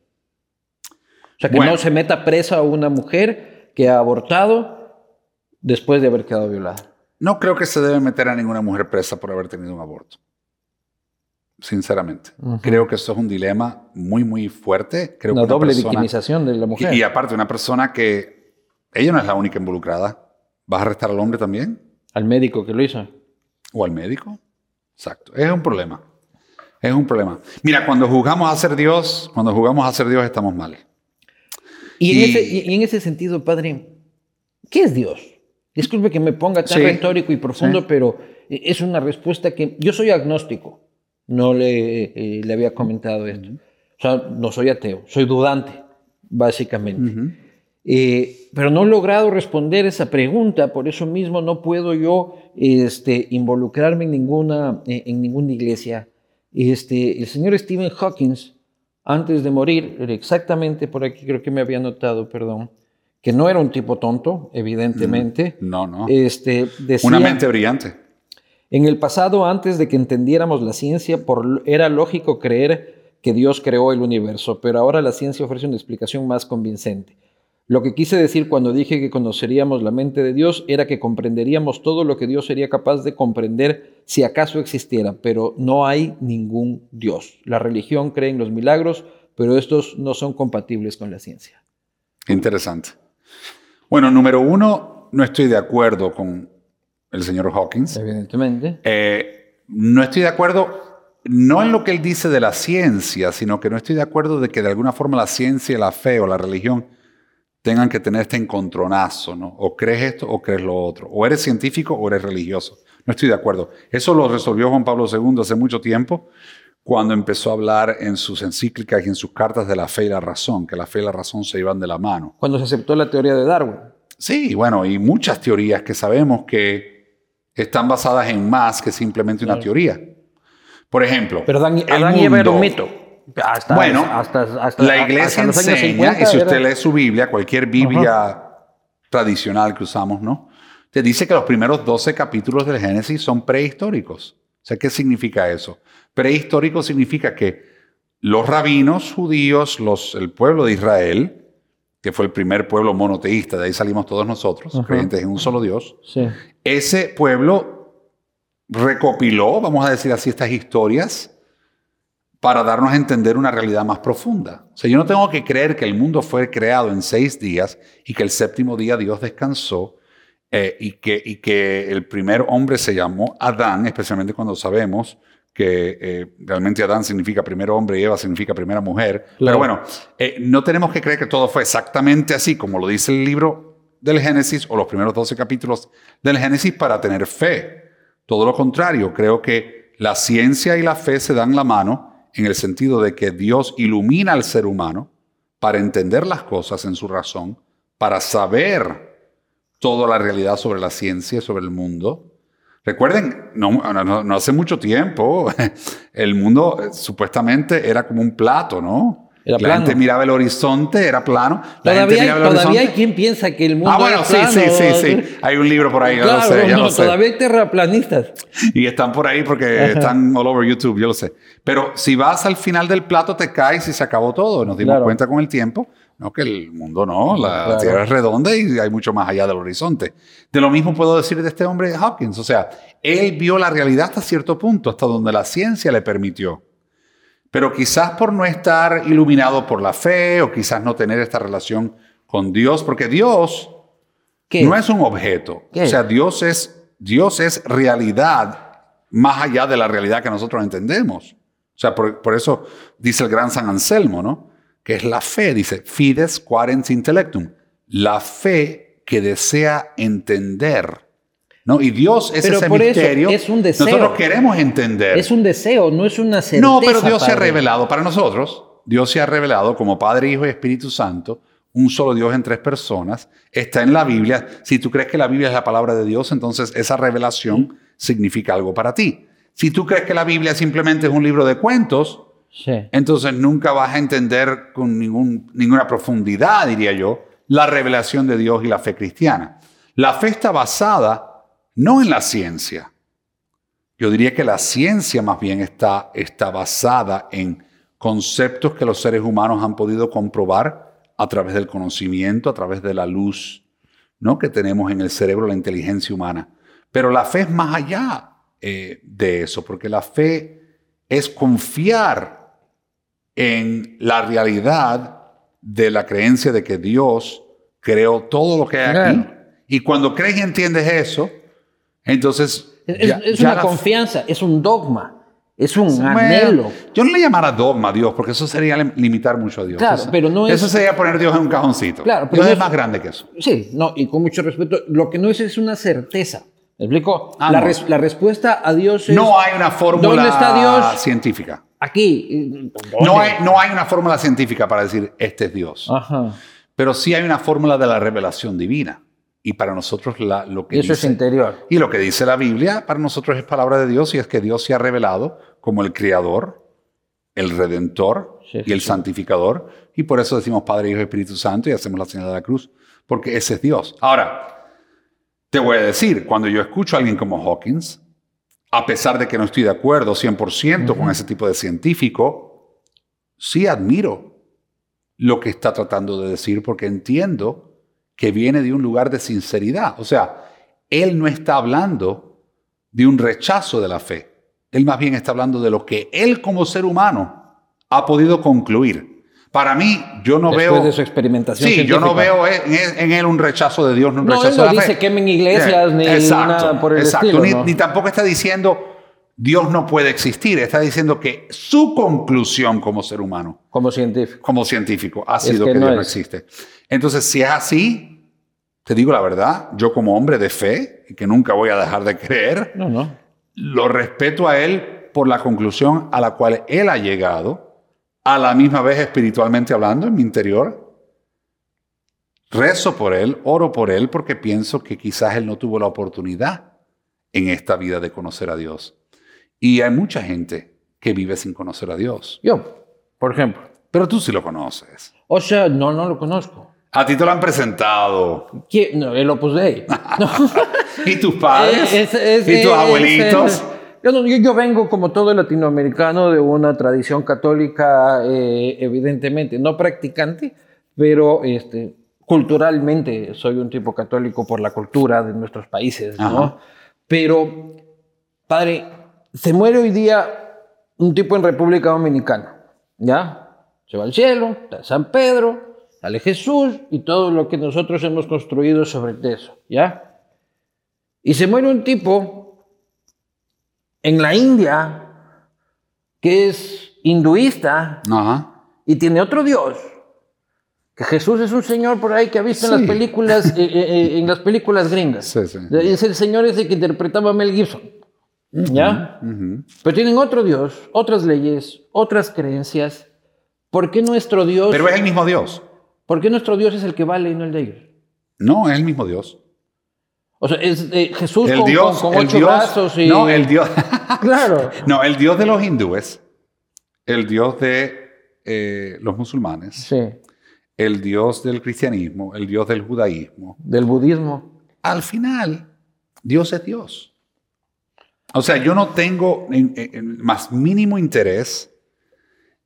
O sea, que no se meta presa a una mujer que ha abortado después de haber quedado violada. No creo que se debe meter a ninguna mujer presa por haber tenido un aborto. Sinceramente. Creo que eso es un dilema muy, muy fuerte. Creo una que doble victimización de la mujer. Y, aparte, una persona que ella no es la única involucrada. ¿Vas a arrestar al hombre también? Al médico que lo hizo. ¿O al médico? Exacto. Es un problema. Es un problema. Mira, cuando jugamos a ser Dios, cuando jugamos a ser Dios estamos mal. Y, en ese, sentido, padre, ¿qué es Dios? Disculpe que me ponga tan retórico y profundo, pero es una respuesta que yo soy agnóstico. No le, eh, le había comentado esto. O sea, no soy ateo, soy dudante, básicamente. Eh, pero no he logrado responder esa pregunta, por eso mismo no puedo yo este, involucrarme en ninguna, en ninguna iglesia. Este, el señor Stephen Hawking antes de morir, exactamente por aquí creo que me había notado, perdón, que no era un tipo tonto, evidentemente. Mm, no, no. Este, Una mente brillante. En el pasado, antes de que entendiéramos la ciencia, por, era lógico creer que Dios creó el universo, pero ahora la ciencia ofrece una explicación más convincente. Lo que quise decir cuando dije que conoceríamos la mente de Dios era que comprenderíamos todo lo que Dios sería capaz de comprender si acaso existiera, pero no hay ningún Dios. La religión cree en los milagros, pero estos no son compatibles con la ciencia. Interesante. Bueno, número uno, no estoy de acuerdo con el señor Hawkins. Evidentemente. Eh, no estoy de acuerdo no en lo que él dice de la ciencia, sino que no estoy de acuerdo de que de alguna forma la ciencia, la fe o la religión tengan que tener este encontronazo, ¿no? O crees esto o crees lo otro. O eres científico o eres religioso. No estoy de acuerdo. Eso lo resolvió Juan Pablo II hace mucho tiempo, cuando empezó a hablar en sus encíclicas y en sus cartas de la fe y la razón, que la fe y la razón se iban de la mano. Cuando se aceptó la teoría de Darwin. Sí, bueno, y muchas teorías que sabemos que están basadas en más que simplemente una teoría. Por ejemplo, Pero Adán, Adán y Eva era un mito. Hasta, bueno, hasta, hasta- la iglesia enseña, 50 y si era- usted lee su Biblia, cualquier Biblia tradicional que usamos, ¿no? Te dice que los primeros 12 capítulos del Génesis son prehistóricos. O sea, ¿qué significa eso? Prehistórico significa que los rabinos judíos, los, el pueblo de Israel, que fue el primer pueblo monoteísta, de ahí salimos todos nosotros, Ajá. creyentes en un solo Dios, Sí. ese pueblo recopiló, vamos a decir así, estas historias para darnos a entender una realidad más profunda. O sea, yo no tengo que creer que el mundo fue creado en seis días y que el séptimo día Dios descansó eh, y, que, y que el primer hombre se llamó Adán, especialmente cuando sabemos que eh, realmente Adán significa primer hombre y Eva significa primera mujer. Pero Claro. bueno, eh, no tenemos que creer que todo fue exactamente así como lo dice el libro del Génesis o los primeros 12 capítulos del Génesis para tener fe. Todo lo contrario, creo que la ciencia y la fe se dan la mano en el sentido de que Dios ilumina al ser humano para entender las cosas en su razón, para saber toda la realidad sobre la ciencia, sobre el mundo. Recuerden, no, no- hace mucho tiempo, el mundo eh, supuestamente era como un plato, ¿no? Era la plano. gente miraba el horizonte, era plano. La gente Todavía, hay, miraba el todavía hay quien piensa que el mundo Ah, bueno, es sí, plano. sí, sí, sí. Hay un libro por ahí, Claro, lo sé, ya no, lo sé. todavía hay terraplanistas. Y están por ahí porque están all over YouTube, yo lo sé. Pero si vas al final del plato, te caes y se acabó todo. Nos dimos Claro. cuenta con el tiempo, no que el mundo no, la Claro. Tierra es redonda y hay mucho más allá del horizonte. De lo mismo puedo decir de este hombre Hawkins. O sea, él vio la realidad hasta cierto punto, hasta donde la ciencia le permitió. Pero quizás por no estar iluminado por la fe o quizás no tener esta relación con Dios, porque Dios ¿Qué? no es un objeto. ¿Qué? O sea, Dios es, Dios es realidad más allá de la realidad que nosotros entendemos. O sea, por, por eso dice el gran San Anselmo, ¿no? Que es la fe, dice, fides quarens intellectum. La fe que desea entender. ¿No? Y Dios es Pero ese por eso, misterio. es un deseo. Nosotros queremos entender. Es un deseo, no es una certeza. No, pero Dios se ha revelado para nosotros. Dios se ha revelado como Padre, Hijo y Espíritu Santo, un solo Dios en tres personas. Está en la Biblia. Si tú crees que la Biblia es la palabra de Dios, entonces esa revelación significa algo para ti. Si tú crees que la Biblia simplemente es un libro de cuentos, Sí. entonces nunca vas a entender con ningún- ninguna profundidad, diría yo, la revelación de Dios y la fe cristiana. La fe está basada no en la ciencia. Yo diría que la ciencia más bien está, está basada en conceptos que los seres humanos han podido comprobar a través del conocimiento, a través de la luz ¿no? que tenemos en el cerebro, la inteligencia humana. Pero la fe es más allá eh, de eso, porque la fe es confiar en la realidad de la creencia de que Dios creó todo lo que hay aquí. Y cuando crees y entiendes eso, entonces... Es, ya- es ya una la- confianza, es un dogma, es un Bueno, anhelo. Yo no le llamara dogma a Dios, porque eso sería lim- limitar mucho a Dios. Claro, Eso- pero no es- Eso sería poner a Dios en un cajoncito. Claro, pero Dios no es es- más grande que eso. Sí, no, y con mucho respeto, lo que no es es una certeza. ¿Me explico? Ah, la, no. res- la respuesta a Dios es... No hay una fórmula ¿Dónde está Dios? científica. Aquí. No hay, no hay una fórmula científica para decir este es Dios. Ajá. Pero sí hay una fórmula de la revelación divina. Y para nosotros la- lo que Y eso es dice, interior. y lo que dice la Biblia para nosotros es palabra de Dios y es que Dios se ha revelado como el creador, el redentor Sí, y el sí. santificador. Y por eso decimos Padre, Hijo y Espíritu Santo y hacemos la señal de la cruz, porque ese es Dios. Ahora, te voy a decir, cuando yo escucho a alguien como Hawkins, a pesar de que no estoy de acuerdo 100% con ese tipo de científico, sí admiro lo que está tratando de decir porque entiendo que viene de un lugar de sinceridad. O sea, él no está hablando de un rechazo de la fe. Él más bien está hablando de lo que él como ser humano ha podido concluir. Para mí, yo no Después veo... de su experimentación Sí, yo no veo en, él un rechazo de Dios, un No, rechazo él de no la dice fe. quemen iglesias, ni nada por el exacto. estilo, Ni, ¿no? ni tampoco está diciendo Dios no puede existir. Está diciendo que su conclusión como ser humano, Como científico. como científico, ha Es sido que que, no Dios no existe. Entonces, si es así, te digo la verdad, yo como hombre de fe, que nunca voy a dejar de creer, No, no. lo respeto a él por la conclusión a la cual él ha llegado, a la misma vez espiritualmente hablando en mi interior. Rezo por él, oro por él, porque pienso que quizás él no tuvo la oportunidad en esta vida de conocer a Dios. Y hay mucha gente que vive sin conocer a Dios. Yo, por ejemplo. Pero tú sí lo conoces. O sea, no, no lo conozco. A ti te lo han presentado. ¿Quién? No, el Opus Dei. No. ¿Y tus padres? Es- es- ¿Y tus abuelitos? yo, no- yo- vengo, como todo latinoamericano, de una tradición católica, eh, evidentemente, no practicante, pero este, culturalmente soy un tipo católico por la cultura de nuestros países, ¿no? Ajá. Pero, padre, se muere hoy día un tipo en República Dominicana, ¿ya? Se va al cielo, está San Pedro, sale Jesús y todo lo que nosotros hemos construido sobre eso, ¿ya? Y se muere un tipo en la India que es hinduista Ajá. y tiene otro Dios. Que Jesús es un señor por ahí que ha visto en las películas, eh, eh, eh, en las películas gringas. Sí, sí. Es el señor ese que interpretaba Mel Gibson. ¿Ya? Pero tienen otro Dios, otras leyes, otras creencias. ¿Por qué nuestro Dios, Pero es el mismo Dios. ¿Por qué nuestro Dios es el que vale y no el de ellos? No, es el mismo Dios. O sea, es eh, Jesús El con, Dios, con- con ocho Dios, brazos y... no, el Dios, Claro. no, el Dios de los hindúes, el Dios de eh, los musulmanes, Sí, el Dios del cristianismo, el Dios del judaísmo. del budismo. Al final, Dios es Dios. O sea, yo no tengo en- en- en más mínimo interés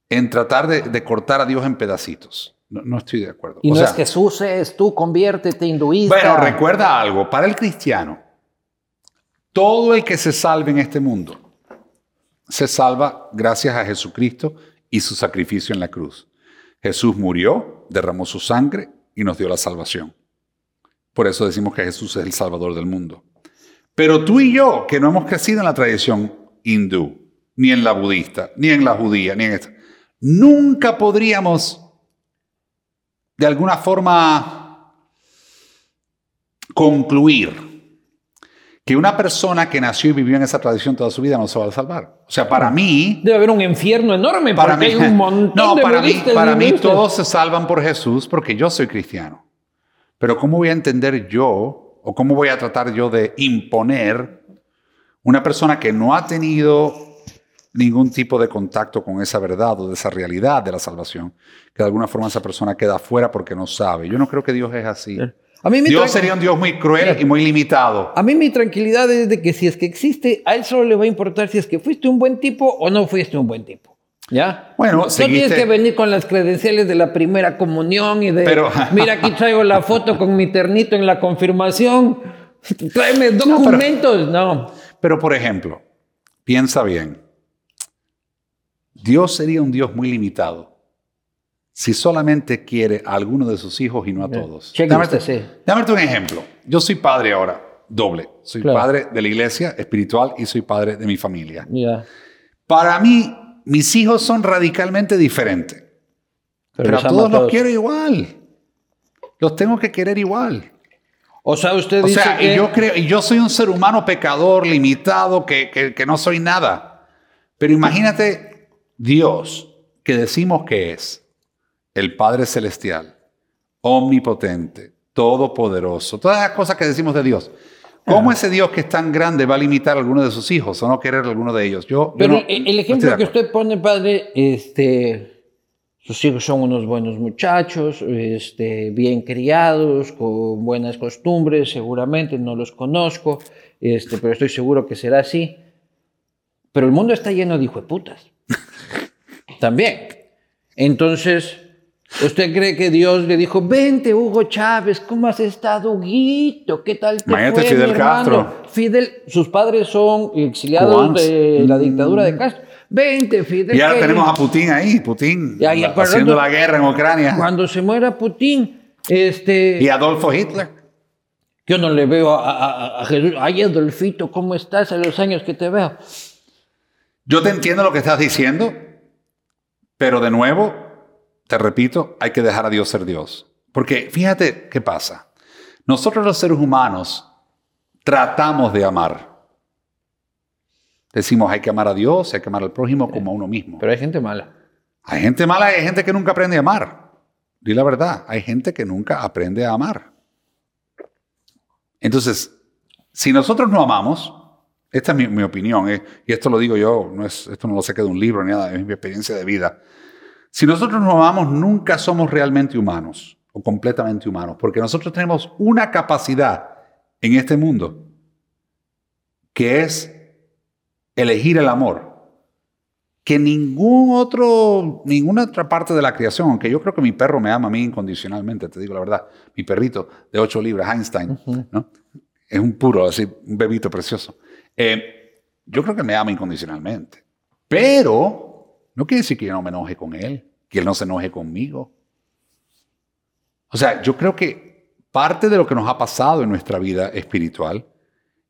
en tratar de, de cortar a Dios en pedacitos. No, no estoy de acuerdo. Y O no sea, es Jesús, es tú, conviértete hinduista. Bueno, recuerda algo, para el cristiano, todo el que se salve en este mundo se salva gracias a Jesucristo y su sacrificio en la cruz. Jesús murió, derramó su sangre y nos dio la salvación. Por eso decimos que Jesús es el Salvador del mundo. Pero tú y yo, que no hemos crecido en la tradición hindú, ni en la budista, ni en la judía, ni en esta, nunca podríamos de alguna forma concluir que una persona que nació y vivió en esa tradición toda su vida no se va a salvar. O sea, para mí, Debe haber un infierno enorme para porque mí, hay un montón no, de para mí, budistas para mí todos se salvan por Jesús porque yo soy cristiano. Pero ¿cómo voy a entender yo o cómo voy a tratar yo de imponer una persona que no ha tenido ningún tipo de contacto con esa verdad o de esa realidad de la salvación, que de alguna forma esa persona queda fuera porque no sabe? Yo no creo que Dios es así. A mí, Dios sería un Dios muy cruel y muy limitado. a mí mi tranquilidad es de que si es que existe, a él solo le va a importar si es que fuiste un buen tipo o no fuiste un buen tipo. ¿Ya? Bueno, no seguiste- tienes que venir con las credenciales de la primera comunión y de, Pero- mira, aquí traigo la foto con mi ternito en la confirmación. Tráeme documentos. No. Pero, por ejemplo, piensa bien. Dios sería un Dios muy limitado si solamente quiere a alguno de sus hijos y no a todos. Dame, usted, sí. dame un ejemplo. Yo soy padre ahora, doble. Soy Claro. padre de la iglesia espiritual y soy padre de mi familia. Ya. Para mí, mis hijos son radicalmente diferentes. Pero, los a ama todos los todos. quiero igual. Los tengo que querer igual. O sea, usted O dice sea, que... y yo creo, y yo soy un ser humano pecador, limitado, que, que- que no soy nada. Pero imagínate Dios, que decimos que es el Padre Celestial, omnipotente, todopoderoso, todas las cosas que decimos de Dios. ¿Cómo ese Dios que es tan grande va a limitar a alguno de sus hijos o no querer a alguno de ellos? Yo, yo Pero no- el, no ejemplo que usted pone, padre, este, sus hijos son unos buenos muchachos, este, bien criados, con buenas costumbres, seguramente, no los conozco, este, pero estoy seguro que será así. Pero el mundo está lleno de hijueputas. También. Entonces, ¿usted cree que Dios le dijo, vente, Hugo Chávez, ¿cómo has estado, Huguito? ¿Qué tal te Imagínate fue, Fidel mi hermano?" Castro. Fidel, sus padres son exiliados de la dictadura de Castro. Vente, Fidel. Y ahora tenemos a Putin ahí, Putin, haciendo la guerra en Ucrania. Cuando se muera Putin, este, Y Adolfo Hitler. yo no le veo a, a- a Jesús. Ay, Adolfito, ¿cómo estás a los años que te veo? Yo te entiendo lo que estás diciendo, pero de nuevo, te repito, hay que dejar a Dios ser Dios. Porque fíjate qué pasa. Nosotros los seres humanos tratamos de amar. Decimos, hay que amar a Dios, hay que amar al prójimo como a uno mismo. Pero hay gente mala. Hay gente mala hay gente que nunca aprende a amar. Di la verdad, hay gente que nunca aprende a amar. Entonces, si nosotros no amamos, Esta es mi, opinión, eh, y esto lo digo yo, no es, esto no lo saqué de un libro ni nada, es mi experiencia de vida. Si nosotros nos amamos, nunca somos realmente humanos o completamente humanos, porque nosotros tenemos una capacidad en este mundo que es elegir el amor que ningún otro, ninguna otra parte de la creación, aunque yo creo que mi perro me ama a mí incondicionalmente, te digo la verdad, mi perrito de 8 libras, Einstein, ¿no? es un puro, así, un bebito precioso. Eh, yo creo que me ama incondicionalmente, pero no quiere decir que yo no me enoje con él, que él no se enoje conmigo. O sea, yo creo que parte de lo que nos ha pasado en nuestra vida espiritual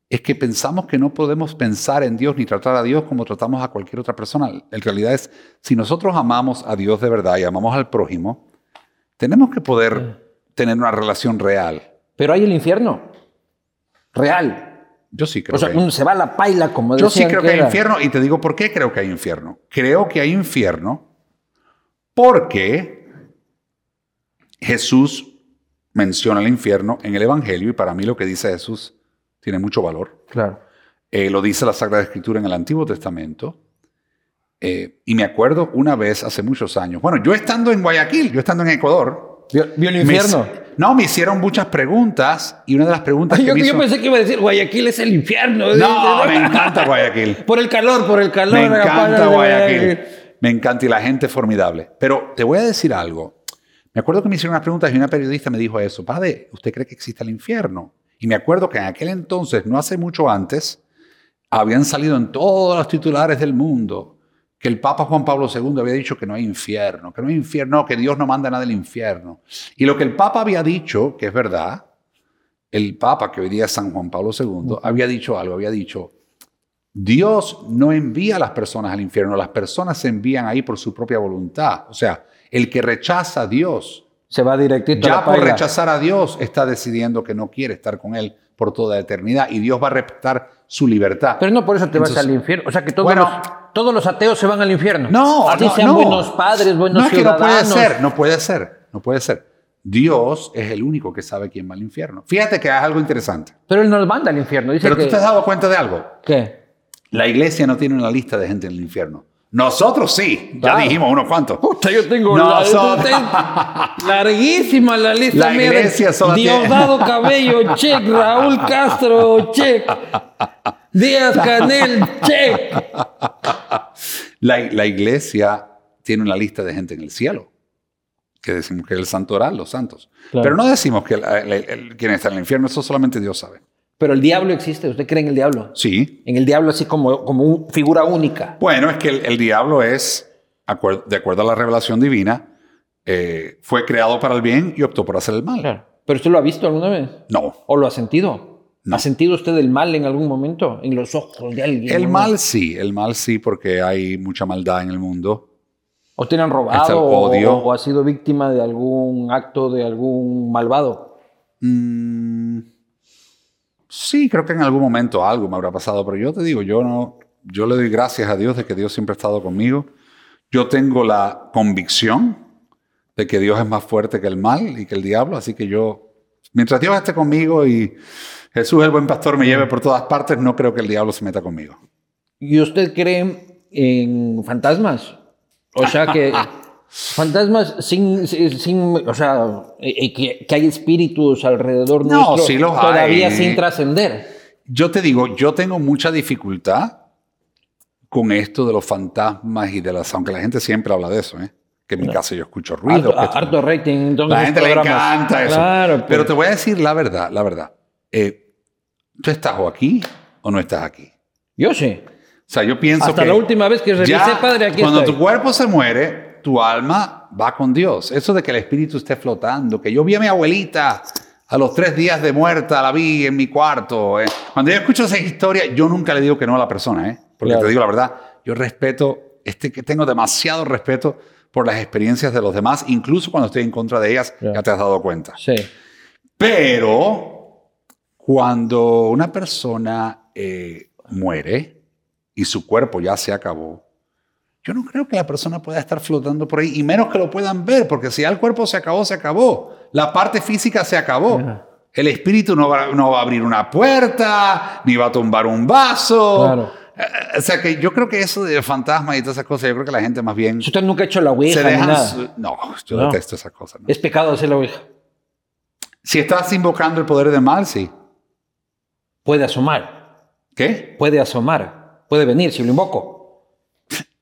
es que pensamos que no podemos pensar en Dios ni tratar a Dios como tratamos a cualquier otra persona. En realidad es, si nosotros amamos a Dios de verdad y amamos al prójimo, tenemos que poder tener una relación real. Pero hay el infierno. Real. Yo sí creo. O sea, que se va a la paila, como Yo sí creo que, hay infierno y te digo por qué creo que hay infierno. Creo que hay infierno porque Jesús menciona el infierno en el Evangelio y para mí lo que dice Jesús tiene mucho valor. Claro. Eh, lo dice la Sagrada Escritura en el Antiguo Testamento. Eh, y me acuerdo una vez hace muchos años, bueno, yo estando en Guayaquil, yo estando en Ecuador. ¿Vio, el infierno? no, me hicieron muchas preguntas y una de las preguntas que yo, me yo pensé que iba a decir Guayaquil es el infierno. No, me encanta Guayaquil. por el calor, por el calor. Me encanta Guayaquil. Me encanta y la gente formidable. Pero te voy a decir algo. Me acuerdo que me hicieron unas preguntas y una periodista me dijo eso. Padre, ¿usted cree que existe el infierno? Y me acuerdo que en aquel entonces, no hace mucho antes, habían salido en todos los titulares del mundo que el Papa Juan Pablo II había dicho que no hay infierno, que no hay infierno, que Dios no manda nada del infierno. Y lo que el Papa había dicho, que es verdad, el Papa, que hoy día es San Juan Pablo II, había dicho algo, había dicho, Dios no envía a las personas al infierno, las personas se envían ahí por su propia voluntad. O sea, el que rechaza a Dios se va directito ya por rechazar a Dios está decidiendo que no quiere estar con Él por toda eternidad y Dios va a respetar su libertad. Pero no por eso te vas al infierno. O sea que todos, los, todos los ateos se van al infierno. No, Así no, sean buenos padres, buenos no es Que no puede ser, no puede ser, no puede ser. Dios es el único que sabe quién va al infierno. Fíjate que es algo interesante. Pero Él nos manda al infierno. Pero tú te has dado cuenta de algo. ¿Qué? La iglesia no tiene una lista de gente en el infierno. Nosotros sí, ya dijimos unos cuantos. Puta, yo tengo larguísima la lista. La iglesia solo Diosdado Cabello, check. Raúl Castro, check. Díaz Canel, check. La, iglesia tiene una lista de gente en el cielo, que decimos que es el santo oral, los santos. Pero no decimos que quien está en el infierno, eso solamente Dios sabe. Pero el diablo existe, ¿usted cree en el diablo? Sí. En el diablo así como, como figura única. Bueno, es que el, diablo es, de acuerdo a la revelación divina, eh, fue creado para el bien y optó por hacer el mal. Claro. ¿Pero usted lo ha visto alguna vez? No. ¿O lo ha sentido? ¿Ha sentido usted el mal en algún momento? En los ojos de alguien. El mal sí, el mal sí, porque hay mucha maldad en el mundo. ¿O tienen robado o, o, ha sido víctima de algún acto de algún malvado? Mmm... Sí, creo que en algún momento algo me habrá pasado, pero yo te digo, yo no, yo le doy gracias a Dios de que Dios siempre ha estado conmigo. Yo tengo la convicción de que Dios es más fuerte que el mal y que el diablo, así que yo, mientras Dios esté conmigo y Jesús el buen pastor me lleve por todas partes, no creo que el diablo se meta conmigo. ¿Y usted cree en fantasmas? O sea que Fantasmas sin, sin, o sea, eh, eh, que, hay espíritus alrededor no, nuestro sí los todavía sin trascender. Yo te digo, yo tengo mucha dificultad con esto de los fantasmas y de las, aunque la gente siempre habla de eso, ¿eh? que en mi caso yo escucho ruido. Harto, rating. La gente le encanta eso. Claro, Pero te voy a decir la verdad, la verdad. Eh, ¿Tú estás o aquí o no estás aquí? Yo sí. O sea, yo pienso Hasta que... la última vez que revisé, padre, aquí Cuando tu cuerpo se muere, tu alma va con Dios. Eso de que el espíritu esté flotando, que yo vi a mi abuelita a los tres días de muerta, la vi en mi cuarto. Eh. Cuando yo escucho esa historia, yo nunca le digo que no a la persona, ¿eh? porque te digo la verdad, yo respeto, este, que tengo demasiado respeto por las experiencias de los demás, incluso cuando estoy en contra de ellas, ya te has dado cuenta. Sí. Pero cuando una persona eh, muere y su cuerpo ya se acabó, yo no creo que la persona pueda estar flotando por ahí, y menos que lo puedan ver, porque si ya el cuerpo se acabó, se acabó. La parte física se acabó. El espíritu no va, no va a abrir una puerta, ni va a tumbar un vaso. Claro. Eh, O sea que yo creo que eso de fantasmas y todas esas cosas, yo creo que la gente más bien Usted nunca ha hecho la ouija se ni dejan... nada. su- No, yo No. detesto esas cosas. ¿no? Es pecado hacer la ouija. Si estás invocando el poder del mal, sí. Puede asomar. ¿Qué? Puede asomar. Puede venir si lo invoco.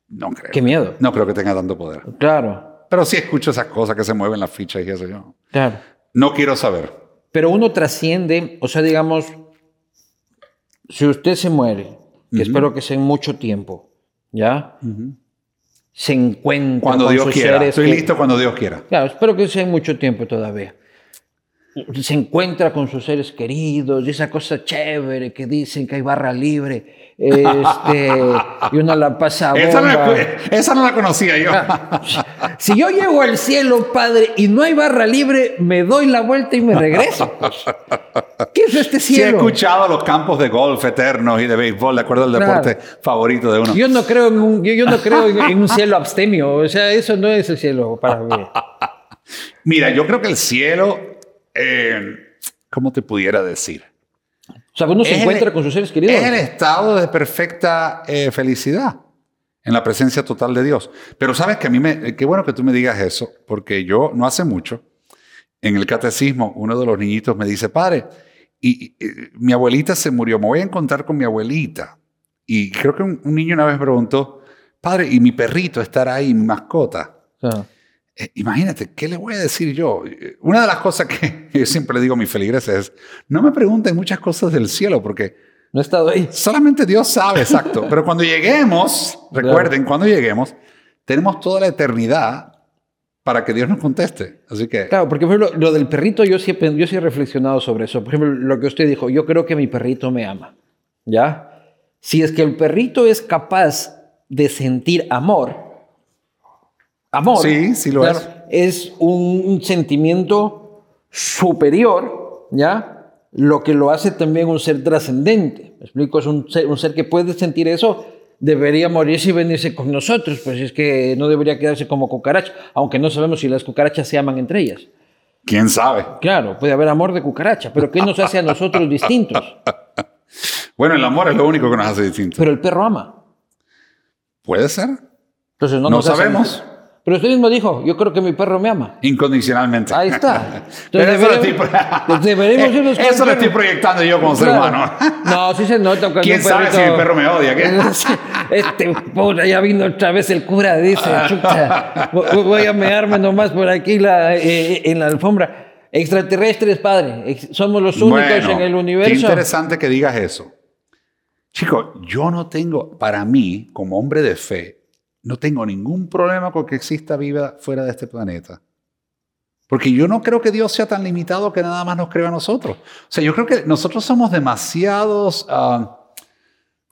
No creo. Qué miedo. No creo que tenga tanto poder. Claro, Pero sí escucho esas cosas que se mueven las fichas y eso yo. claro. No quiero saber. Pero uno trasciende, o sea, digamos, si usted se muere, que espero que sea en mucho tiempo, ¿ya? Se encuentra Cuando con Dios sus quiera. seres Estoy que- listo cuando Dios quiera. Claro, espero que sea en mucho tiempo todavía. Se encuentra con sus seres queridos y esa cosa chévere que dicen que hay barra libre. Este, y uno la pasa Esa no, la, esa no la conocía yo. Si yo llego al cielo, Padre, y no hay barra libre, me doy la vuelta y me regreso. pues. ¿Qué es este Sí he cielo? escuchado los campos de golf eternos y de béisbol, de acuerdo al Claro. deporte favorito de uno. Yo no creo en un, yo, yo no creo en, en un cielo abstemio. O sea, eso no es el cielo para mí. Mira, yo creo que el cielo, eh, ¿cómo te pudiera decir? O sea, uno se encuentra el- con sus seres queridos. Es el estado de perfecta eh, felicidad en la presencia total de Dios. Pero sabes que a mí me, eh, qué bueno que tú me digas eso, porque yo no hace mucho, en el catecismo, uno de los niñitos me dice, padre, y, y, eh, mi abuelita se murió, me voy a encontrar con mi abuelita. Y creo que un, un niño una vez preguntó, padre, ¿y mi perrito estará ahí, mi mascota? O sea, Eh, imagínate, ¿qué le voy a decir yo? Eh, Una de las cosas que yo siempre le digo a mis feligreses es, no me pregunten muchas cosas del cielo, porque no he estado ahí. solamente Dios sabe, exacto. Pero cuando lleguemos, recuerden, cuando lleguemos, tenemos toda la eternidad para que Dios nos conteste. Así que, Claro, porque por ejemplo, lo del perrito, yo sí, yo sí he reflexionado sobre eso. Por ejemplo, lo que usted dijo, yo creo que mi perrito me ama. ¿Ya? Si es que el perrito es capaz de sentir amor, amor, Sí, sí lo es. es un, un sentimiento superior, ¿ya? Lo que lo hace también un ser trascendente. ¿Me explico? Es un ser, un ser que puede sentir eso, debería morirse y venirse con nosotros, pues es que no debería quedarse como cucaracha, aunque no sabemos si las cucarachas se aman entre ellas. ¿quién sabe? Claro, puede haber amor de cucaracha, pero ¿qué nos hace a nosotros distintos? Bueno, el amor es lo único que nos hace distintos. Pero el perro ama. Puede ser, Entonces no, No nos hace- sabemos. Pero usted mismo dijo, yo creo que mi perro me ama. incondicionalmente. Ahí está. Pero eso lo estoy, eso lo estoy proyectando yo como ser humano. No, sí se nota cuando ¿Quién un sabe si mi perro me odia? ¿Qué? Este pobre, ya vino otra vez el cura, dice, voy a mearme nomás por aquí la, eh, en la alfombra. Extraterrestres, padre, somos los únicos Bueno, en el Qué universo. interesante que digas eso. Chico, yo no tengo, para mí, como hombre de fe, no tengo ningún problema con que exista vida fuera de este planeta. Porque yo no creo que Dios sea tan limitado que nada más nos cree a nosotros. O sea, yo creo que nosotros somos demasiados ah,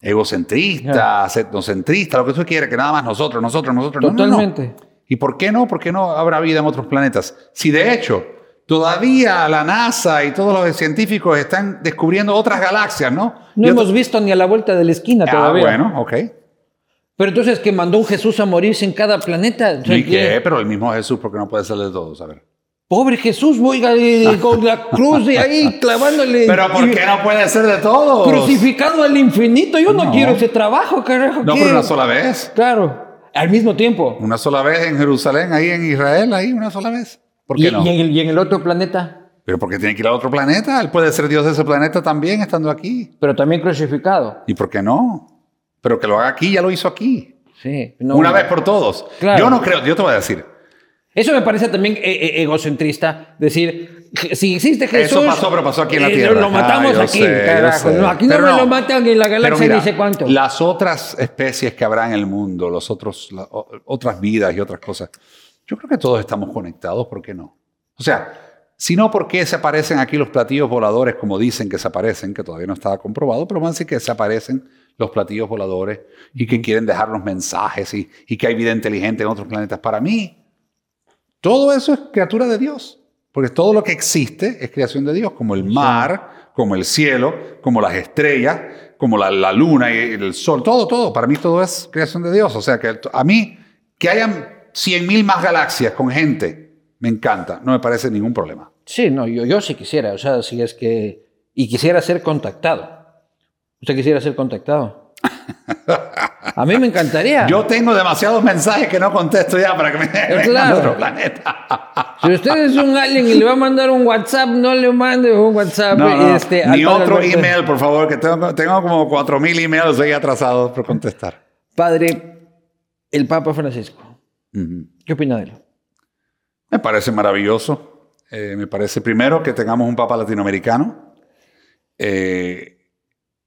egocentristas, etnocentristas, lo que tú quieras, que nada más nosotros, nosotros, nosotros. No, no, no. Totalmente. ¿Y por qué no? ¿Por qué no habrá vida en otros planetas? Si de hecho todavía la NASA y todos los científicos están descubriendo otras galaxias, ¿no? No Y hemos visto ni a la vuelta de la esquina Ah, todavía. bueno, ok. Pero entonces que mandó un Jesús a morirse en cada planeta. ¿Y qué? Pero el mismo Jesús, porque no puede ser de todos, a ver. Pobre Jesús, oiga, con la cruz de ahí clavándole. Pero ¿por y- qué no puede ser de todos? Crucificado al infinito. Yo no, No. quiero ese trabajo, carajo. No, ¿qué? pero una sola vez. Claro, al mismo tiempo. Una sola vez en Jerusalén, ahí en Israel, ahí una sola vez. ¿Por Y, qué no? y en el, y en el otro planeta, Pero porque tiene que ir a otro planeta. Él puede ser Dios de ese planeta también estando aquí. pero también crucificado. ¿Y por qué no? Pero que lo haga aquí, ya lo hizo aquí. Sí. no- Una vez por todos. Claro. Yo no creo, yo te voy a decir. Eso me parece también eh, eh, egocentrista. Decir, si existe Jesús. Eso pasó, pero pasó aquí en la eh, Tierra. Lo matamos Ah, aquí, sé, carajo. No, aquí no me lo matan en la galaxia mira, sé cuánto. Las otras especies que habrá en el mundo, los otros, la- otras vidas y otras cosas, yo creo que todos estamos conectados, ¿por qué no? O sea, si no, ¿por qué se aparecen aquí los platillos voladores como dicen que se aparecen, que todavía no estaba comprobado, pero van a decir que se aparecen los platillos voladores y que quieren dejarnos mensajes y, y que hay vida inteligente en otros planetas? Para mí, todo eso es criatura de Dios, porque todo lo que existe es creación de Dios, como el mar, como el cielo, como las estrellas, como la, la luna y el sol, todo, todo. Para mí todo es creación de Dios. O sea que a mí que hayan 100.000 más galaxias con gente, me encanta, no me parece ningún problema. Sí, no, yo, yo sí quisiera, o sea, si es que... Y quisiera ser contactado. ¿Usted quisiera ser contactado? A mí me encantaría. Yo tengo demasiados mensajes que no contesto ya para que me claro. a otro planeta. Si usted es un alien y le va a mandar un WhatsApp, no le mande un WhatsApp. Este, Ni otro email, por favor, que tengo, tengo como 4.000 emails ahí atrasados por contestar. Padre, el Papa Francisco. ¿Qué opina de él? Me parece maravilloso. Eh, me parece primero que tengamos un Papa latinoamericano. Eh,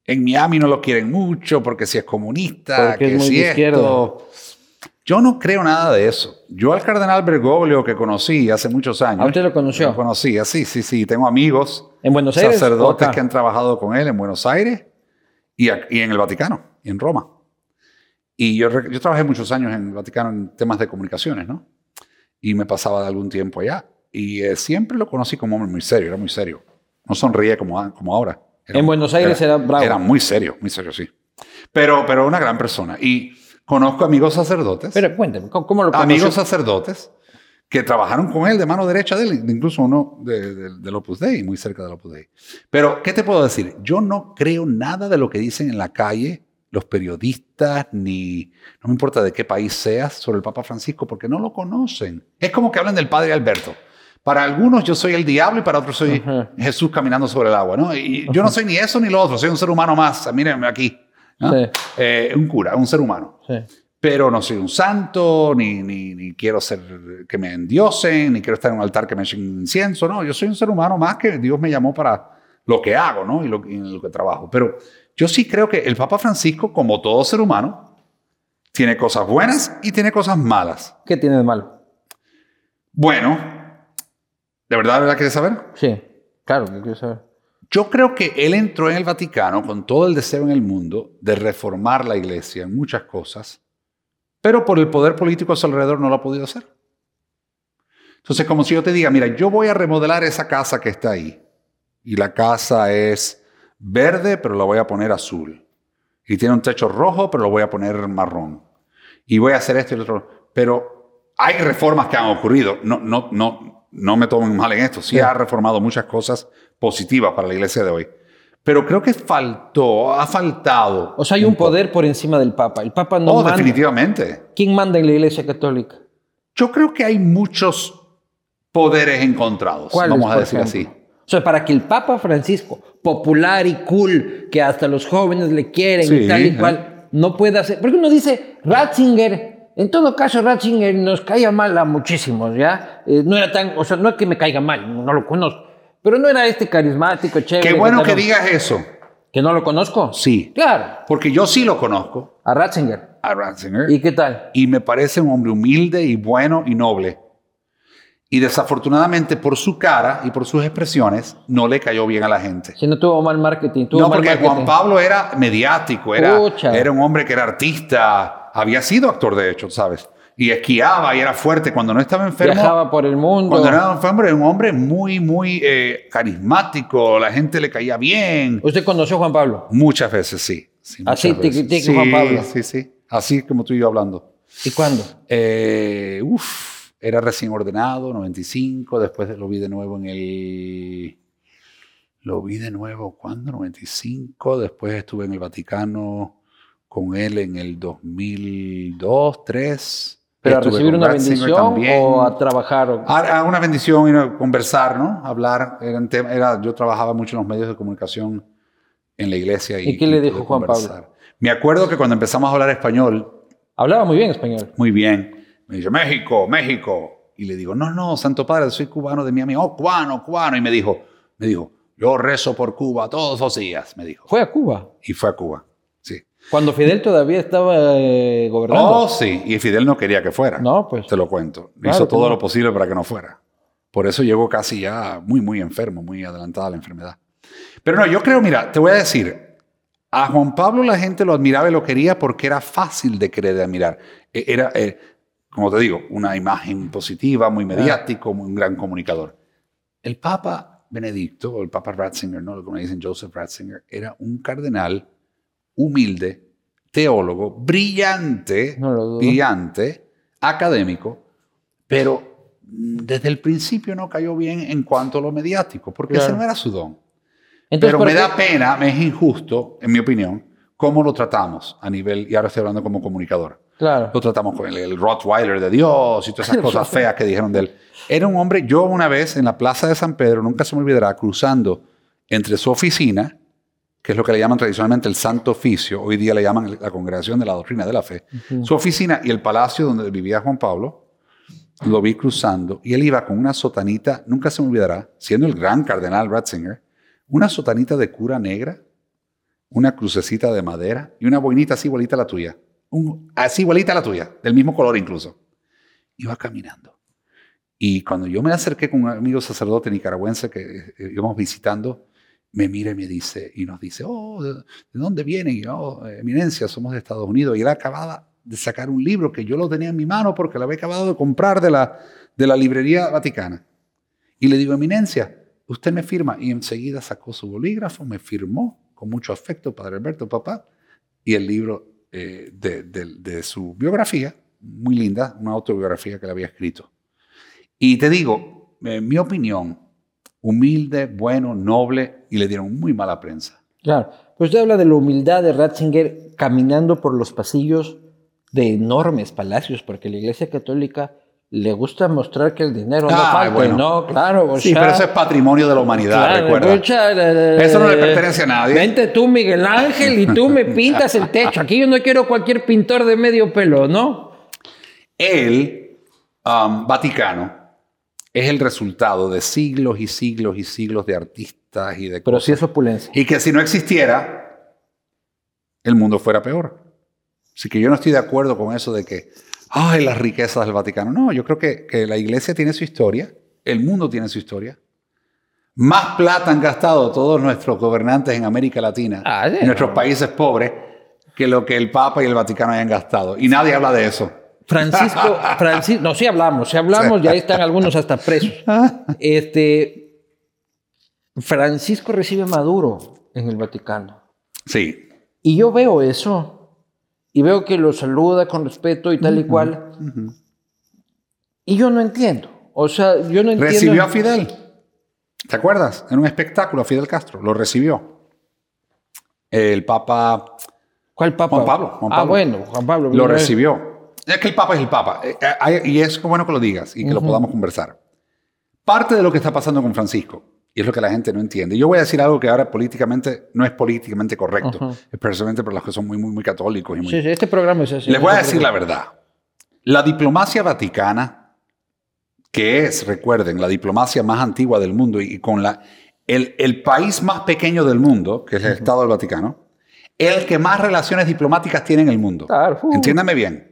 en Miami no lo quieren mucho porque si es comunista, que si esto. Yo no creo nada de eso. Yo al cardenal Bergoglio que conocí hace muchos años. ¿A usted lo conoció? Lo conocía, sí, sí, sí. Tengo amigos. ¿En Buenos Aires? Sacerdotes que han trabajado con él en Buenos Aires y, en el Vaticano, y en Roma. Y yo, yo trabajé muchos años en el Vaticano en temas de comunicaciones, ¿no? Y me pasaba de algún tiempo allá. Y eh, siempre lo conocí como hombre muy serio, era muy serio. No sonreía como, como ahora en Buenos Aires era, bravo. Era muy serio, muy serio, sí. Pero, pero una gran persona. Y conozco amigos sacerdotes. Pero cuénteme, ¿cómo lo conoció? Amigos sacerdotes que trabajaron con él de mano derecha de él, incluso uno de, de, Opus Dei, muy cerca del Opus Dei. Pero, ¿qué te puedo decir? Yo no creo nada de lo que dicen en la calle los periodistas, ni no me importa de qué país seas, sobre el Papa Francisco, porque no lo conocen. Es como que hablan del Padre Alberto. Para algunos yo soy el diablo y para otros soy Jesús caminando sobre el agua, ¿no? Y yo no soy ni eso ni lo otro, soy un ser humano más, mírenme aquí. Eh, un cura, un ser humano. Pero no soy un santo, ni, ni, quiero ser que me endiosen, ni quiero estar en un altar que me echen incienso, no, yo soy un ser humano más que Dios me llamó para lo que hago, ¿no? Y lo, y lo que trabajo. Pero yo sí creo que el Papa Francisco, como todo ser humano, tiene cosas buenas y tiene cosas malas. ¿Qué tiene de malo? Bueno, ¿De verdad, verdad quieres saber? Sí, claro que quiero saber. Yo creo que él entró en el Vaticano con todo el deseo en el mundo de reformar la iglesia en muchas cosas, pero por el poder político a su alrededor no lo ha podido hacer. Entonces, como si yo te diga, mira, yo voy a remodelar esa casa que está ahí, y la casa es verde, pero la voy a poner azul, y tiene un techo rojo, pero lo voy a poner marrón, y voy a hacer esto y lo otro, pero hay reformas que han ocurrido, no, no, no, no me tomen mal en esto, sí, ha reformado muchas cosas positivas para la iglesia de hoy. Pero creo que faltó, ha faltado. O sea, hay un, poder por encima del Papa. El Papa no oh, definitivamente. ¿Quién manda en la iglesia católica? Yo creo que hay muchos poderes encontrados, vamos a decir así. O sea, para que el Papa Francisco, popular y cool, que hasta los jóvenes le quieren y tal y cual, no pueda hacer. Porque uno dice, Ratzinger en todo caso, Ratzinger nos caía mal a muchísimos, ¿ya? Eh, no era tan, o sea, no es que me caiga mal, no lo conozco, pero no era este carismático, chévere. Qué bueno que, digas eso. ¿Que no lo conozco? Sí. Claro. Porque yo sí lo conozco. A Ratzinger. A Ratzinger. ¿Y qué tal? Y me parece un hombre humilde y bueno y noble. Y desafortunadamente por su cara y por sus expresiones no le cayó bien a la gente. Si no tuvo mal marketing. Tuvo no, porque Juan Pablo era mediático, era, era un hombre que era artista, había sido actor de hecho, ¿sabes? Y esquiaba y era fuerte cuando no estaba enfermo. Viajaba por el mundo. Cuando no estaba enfermo era un hombre muy, muy eh, carismático, la gente le caía bien. ¿Usted conoció a Juan Pablo? Muchas veces, sí. Así, sí, Juan Pablo. Sí, sí, así como tú y yo hablando. ¿Y cuándo? Eh, uf, era recién ordenado, 95, después lo vi de nuevo en el... Lo vi de nuevo, ¿cuándo? 95, después estuve en el Vaticano con él en el 2002, 2003. ¿Pero a recibir una bendición o a trabajar? A, una bendición y a conversar, ¿no? Hablar. Era, yo trabajaba mucho en los medios de comunicación en la iglesia. ¿Y, ¿Y qué le dijo Juan Pablo? Me acuerdo que cuando empezamos a hablar español... Hablaba muy bien español. Muy bien. Me dice, México, México. Y le digo, no, no, Santo Padre, soy cubano de mi amigo. Oh, cubano, cubano. Y me dijo, me dijo, yo rezo por Cuba todos los días, me dijo. ¿Fue a Cuba? Y fue a Cuba. Cuando Fidel todavía estaba eh, gobernando. Oh, sí, y Fidel no quería que fuera. No, pues. Te lo cuento. Hizo todo lo posible para que no fuera. Por eso llegó casi ya muy, muy enfermo, muy adelantada la enfermedad. Pero no, yo creo, mira, te voy a decir, a Juan Pablo la gente lo admiraba y lo quería porque era fácil de querer de admirar. E, era, eh, como te digo, una imagen positiva, muy mediático, muy un gran comunicador. El Papa Benedicto, o el Papa Ratzinger, ¿no? como dicen Joseph Ratzinger, era un cardenal humilde, teólogo, brillante, brillante, académico, pero desde el principio no cayó bien en cuanto a lo mediático, porque ese no era su don. Pero me da pena, me es injusto, en mi opinión, cómo lo tratamos a nivel, y ahora estoy hablando como comunicador. Claro. Lo tratamos con el, Rottweiler de Dios y todas esas cosas feas que dijeron de él. Era un hombre, yo una vez en la plaza de San Pedro, nunca se me olvidará, cruzando entre su oficina, que es lo que le llaman tradicionalmente el Santo Oficio, hoy día le llaman la Congregación de la Doctrina de la Fe, su oficina y el palacio donde vivía Juan Pablo, lo vi cruzando y él iba con una sotanita, nunca se me olvidará, siendo el gran cardenal Ratzinger, una sotanita de cura negra, una crucecita de madera y una boinita así igualita a la tuya. así igualita a la tuya, del mismo color incluso. Iba caminando. Y cuando yo me acerqué con un amigo sacerdote nicaragüense que eh, íbamos visitando, me mira y me dice, y nos dice, oh, ¿de, dónde viene? Y yo, oh, eminencia, somos de Estados Unidos. Y él acababa de sacar un libro que yo lo tenía en mi mano porque lo había acabado de comprar de la, de la librería vaticana. Y le digo, eminencia, usted me firma. Y enseguida sacó su bolígrafo, me firmó con mucho afecto, Padre Alberto, papá, y el libro eh, de, de, su biografía, muy linda, una autobiografía que le había escrito. Y te digo, en mi opinión, humilde, bueno, noble, y le dieron muy mala prensa. Claro, pues usted habla de la humildad de Ratzinger caminando por los pasillos de enormes palacios, porque la Iglesia Católica le gusta mostrar que el dinero no ah, falta, ¿no? Claro, Sí, pero eso es patrimonio de la humanidad, recuerda. eso no le pertenece a nadie. Vente tú, Miguel Ángel, y tú me pintas el techo. Aquí yo no quiero cualquier pintor de medio pelo, ¿no? El um, Vaticano es el resultado de siglos y siglos y siglos de artistas y de Pero sí es opulencia. Y que si no existiera, el mundo fuera peor. Así que yo no estoy de acuerdo con eso de que ay, las riquezas del Vaticano. No, yo creo que, que la iglesia tiene su historia, el mundo tiene su historia. Más plata han gastado todos nuestros gobernantes en América Latina, ah, en nuestros países pobres, que lo que el Papa y el Vaticano hayan gastado. Y nadie habla de eso. Francisco, Francisco, no, sí hablamos, sí hablamos, ya están algunos hasta presos. Este, Francisco recibe Maduro en el Vaticano. Sí. Y yo veo eso y veo que lo saluda con respeto y tal y cual. Y yo no entiendo. O sea, yo no entiendo. Recibió a Fidel. ¿Te acuerdas? En un espectáculo a Fidel Castro. Lo recibió. El Papa. ¿Cuál Papa? Juan Pablo. Ah, bueno, Juan Pablo. Lo recibió. Es que el Papa es el Papa. Eh, eh, y es bueno que lo digas y que lo podamos conversar. Parte de lo que está pasando con Francisco y es lo que la gente no entiende. Yo voy a decir algo que ahora políticamente no es políticamente correcto, especialmente para los que son muy, muy, muy católicos. Y muy... Sí, sí, este programa es así. Les voy a decir la verdad. La diplomacia vaticana, que es, recuerden, la diplomacia más antigua del mundo y con la, el, el país más pequeño del mundo, que es el Estado del Vaticano, el que más relaciones diplomáticas tiene en el mundo. Claro. Entiéndame bien.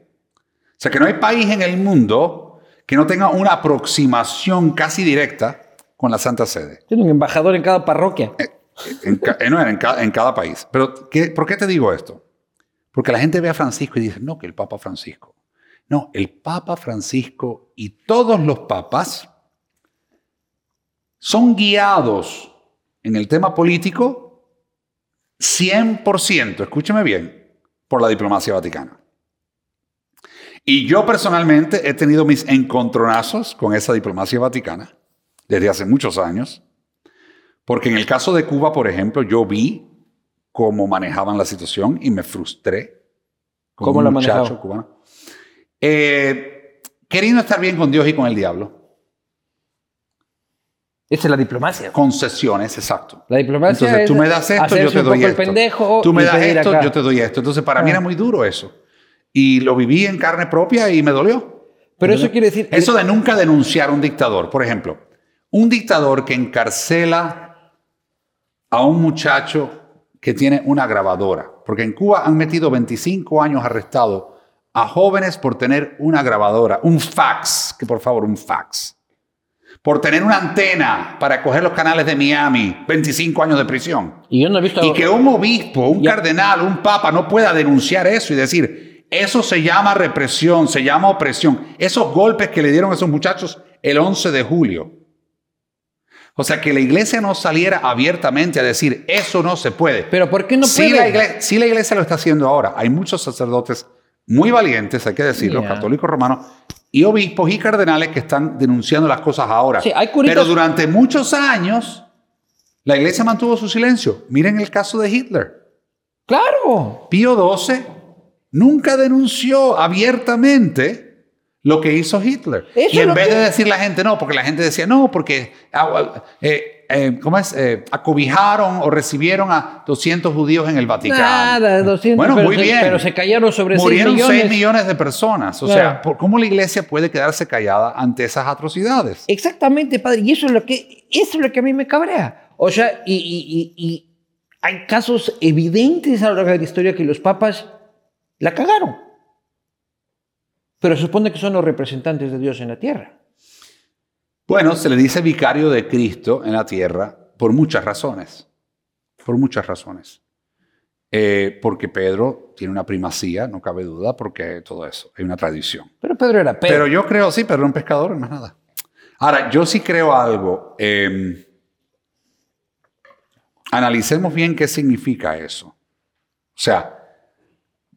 O sea, que no hay país en el mundo que no tenga una aproximación casi directa con la Santa Sede. Tiene un embajador en cada parroquia. Eh, en, en, cada país. Pero, ¿por qué te digo esto? Porque la gente ve a Francisco y dice, no, que el Papa Francisco. No, el Papa Francisco y todos los papas son guiados en el tema político 100%, escúcheme bien, por la diplomacia vaticana. Y yo personalmente he tenido mis encontronazos con esa diplomacia vaticana desde hace muchos años, porque en el caso de Cuba, por ejemplo, yo vi cómo manejaban la situación y me frustré. ¿Cómo la muchacho cubano. Eh, queriendo estar bien con Dios y con el diablo. Esa es la diplomacia. Concesiones, exacto. La diplomacia Entonces, tú me das esto, yo te doy esto. tú me das esto, yo te doy esto. Entonces, para mí era ah. muy duro eso. Y lo viví en carne propia y me dolió. Pero eso quiere decir... Eso de nunca denunciar a un dictador. Por ejemplo, un dictador que encarcela a un muchacho que tiene una grabadora, porque en Cuba han metido 25 años arrestado a jóvenes por tener una grabadora, un fax, que por favor, un fax. Por tener una antena para coger los canales de Miami, 25 años de prisión. Y, yo no he visto... y que un obispo, un cardenal, un papa no pueda denunciar eso y decir, eso se llama represión, se llama opresión. Esos golpes que le dieron a esos muchachos el 11 de julio o sea, que la iglesia no saliera abiertamente a decir, eso no se puede. Pero ¿por qué no puede? Sí, la iglesia, sí, la iglesia lo está haciendo ahora. Hay muchos sacerdotes muy valientes, hay que decirlo, católicos romanos, y obispos y cardenales que están denunciando las cosas ahora. Sí, hay Pero durante muchos años la iglesia mantuvo su silencio. Miren el caso de Hitler. Claro. Pío XII nunca denunció abiertamente lo que hizo Hitler. y en vez de decir la gente no, porque la gente decía no, porque ah, eh, eh, ¿cómo es? Eh, acobijaron o recibieron a 200 judíos en el Vaticano. Nada, 200, bueno, pero muy se, bien. Pero se cayeron sobre Murieron 6 millones. 6 millones de personas. O sea, ¿cómo la iglesia puede quedarse callada ante esas atrocidades? Exactamente, padre. Y eso es lo que, eso es lo que a mí me cabrea. O sea, y, y, y hay casos evidentes a lo largo de la historia que los papas la cagaron. Pero se supone que son los representantes de Dios en la tierra. Bueno, se le dice vicario de Cristo en la tierra por muchas razones. Por muchas razones. Eh, porque Pedro tiene una primacía, no cabe duda, porque todo eso, hay una tradición. Pero Pedro era Pedro. Pero yo creo, sí, Pedro era un pescador, más nada. Ahora, yo sí creo algo. Eh, analicemos bien qué significa eso. O sea,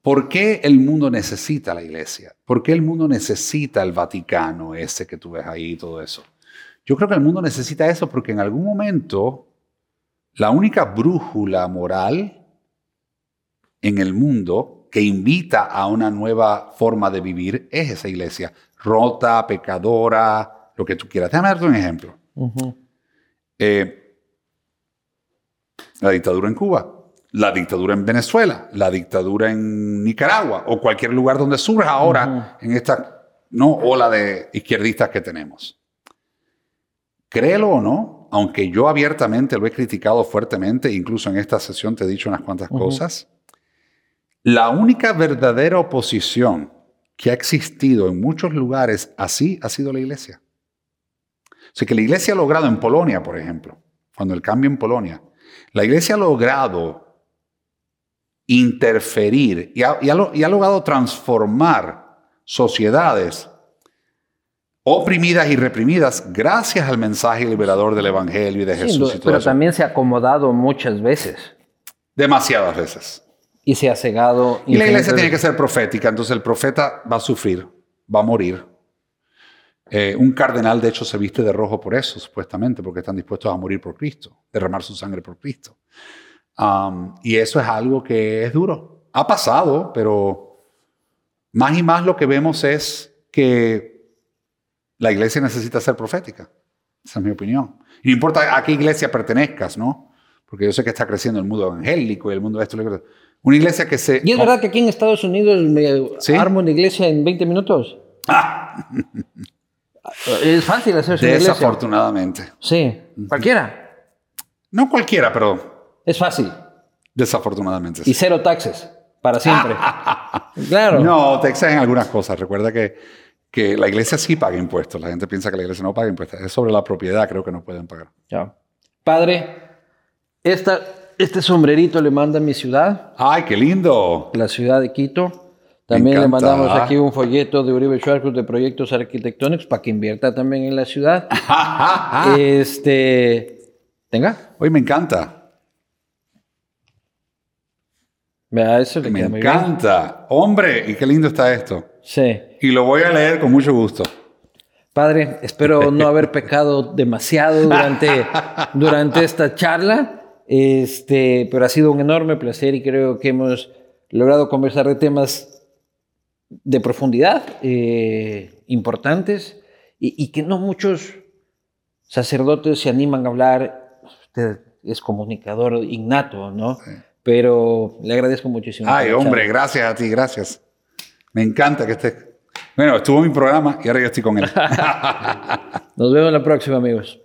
¿por qué el mundo necesita la iglesia? ¿Por qué el mundo necesita el Vaticano ese que tú ves ahí y todo eso? Yo creo que el mundo necesita eso porque en algún momento la única brújula moral en el mundo que invita a una nueva forma de vivir es esa iglesia, rota, pecadora, lo que tú quieras. Déjame darte un ejemplo. eh, la dictadura en Cuba, la dictadura en Venezuela, la dictadura en Nicaragua o cualquier lugar donde surja ahora en esta ¿no? ola de izquierdistas que tenemos. Créelo o no, aunque yo abiertamente lo he criticado fuertemente, incluso en esta sesión te he dicho unas cuantas cosas, la única verdadera oposición que ha existido en muchos lugares así ha sido la iglesia. O sea que la iglesia ha logrado en Polonia, por ejemplo, cuando el cambio en Polonia, la iglesia ha logrado interferir y ha, y ha, y ha logrado transformar sociedades oprimidas y reprimidas gracias al mensaje liberador del Evangelio y de Jesús. Sí, y todo pero eso. también se ha acomodado muchas veces Demasiadas veces. y se ha cegado. Y la iglesia tiene que ser profética, entonces el profeta va a sufrir, va a morir. Eh, un cardenal, de hecho, se viste de rojo por eso, supuestamente, porque están dispuestos a morir por Cristo, derramar su sangre por Cristo. Um, y eso es algo que es duro. Ha pasado, pero más y más lo que vemos es que la iglesia necesita ser profética. Esa es mi opinión. Y no importa a qué iglesia pertenezcas, ¿no? Porque yo sé que está creciendo el mundo evangélico y el mundo de esto. Una iglesia que se... Y es verdad que aquí en Estados Unidos me ¿Sí? armo una iglesia en 20 minutos. Es fácil hacerse una iglesia. Desafortunadamente. Sí, cualquiera. No cualquiera, pero Es fácil. desafortunadamente. Y cero taxes, para siempre. claro. No, te exigen algunas cosas. Recuerda que, que la iglesia sí paga impuestos. La gente piensa que la iglesia no paga impuestos. Es sobre la propiedad, creo que no pueden pagar. Ya. Padre, esta, este sombrerito le manda a mi ciudad, ¡Ay, qué lindo! la ciudad de Quito. También le mandamos aquí un folleto de Uribe Schwarzkopf de proyectos arquitectónicos para que invierta también en la ciudad. este, tenga. Hoy me encanta. Vea, eso le Me queda muy bien. encanta. Hombre, y qué lindo está esto. Sí. Y lo voy a leer con mucho gusto. Padre, espero no haber pecado demasiado durante, durante esta charla, este, pero ha sido un enorme placer y creo que hemos logrado conversar de temas de profundidad eh, importantes y, y que no muchos sacerdotes se animan a hablar. Usted es comunicador innato, ¿no? Pero le agradezco muchísimo. Ay, hombre, charla. gracias a ti, gracias. Me encanta que estés. Bueno, estuvo en mi programa y ahora yo estoy con él. Nos vemos la próxima, amigos.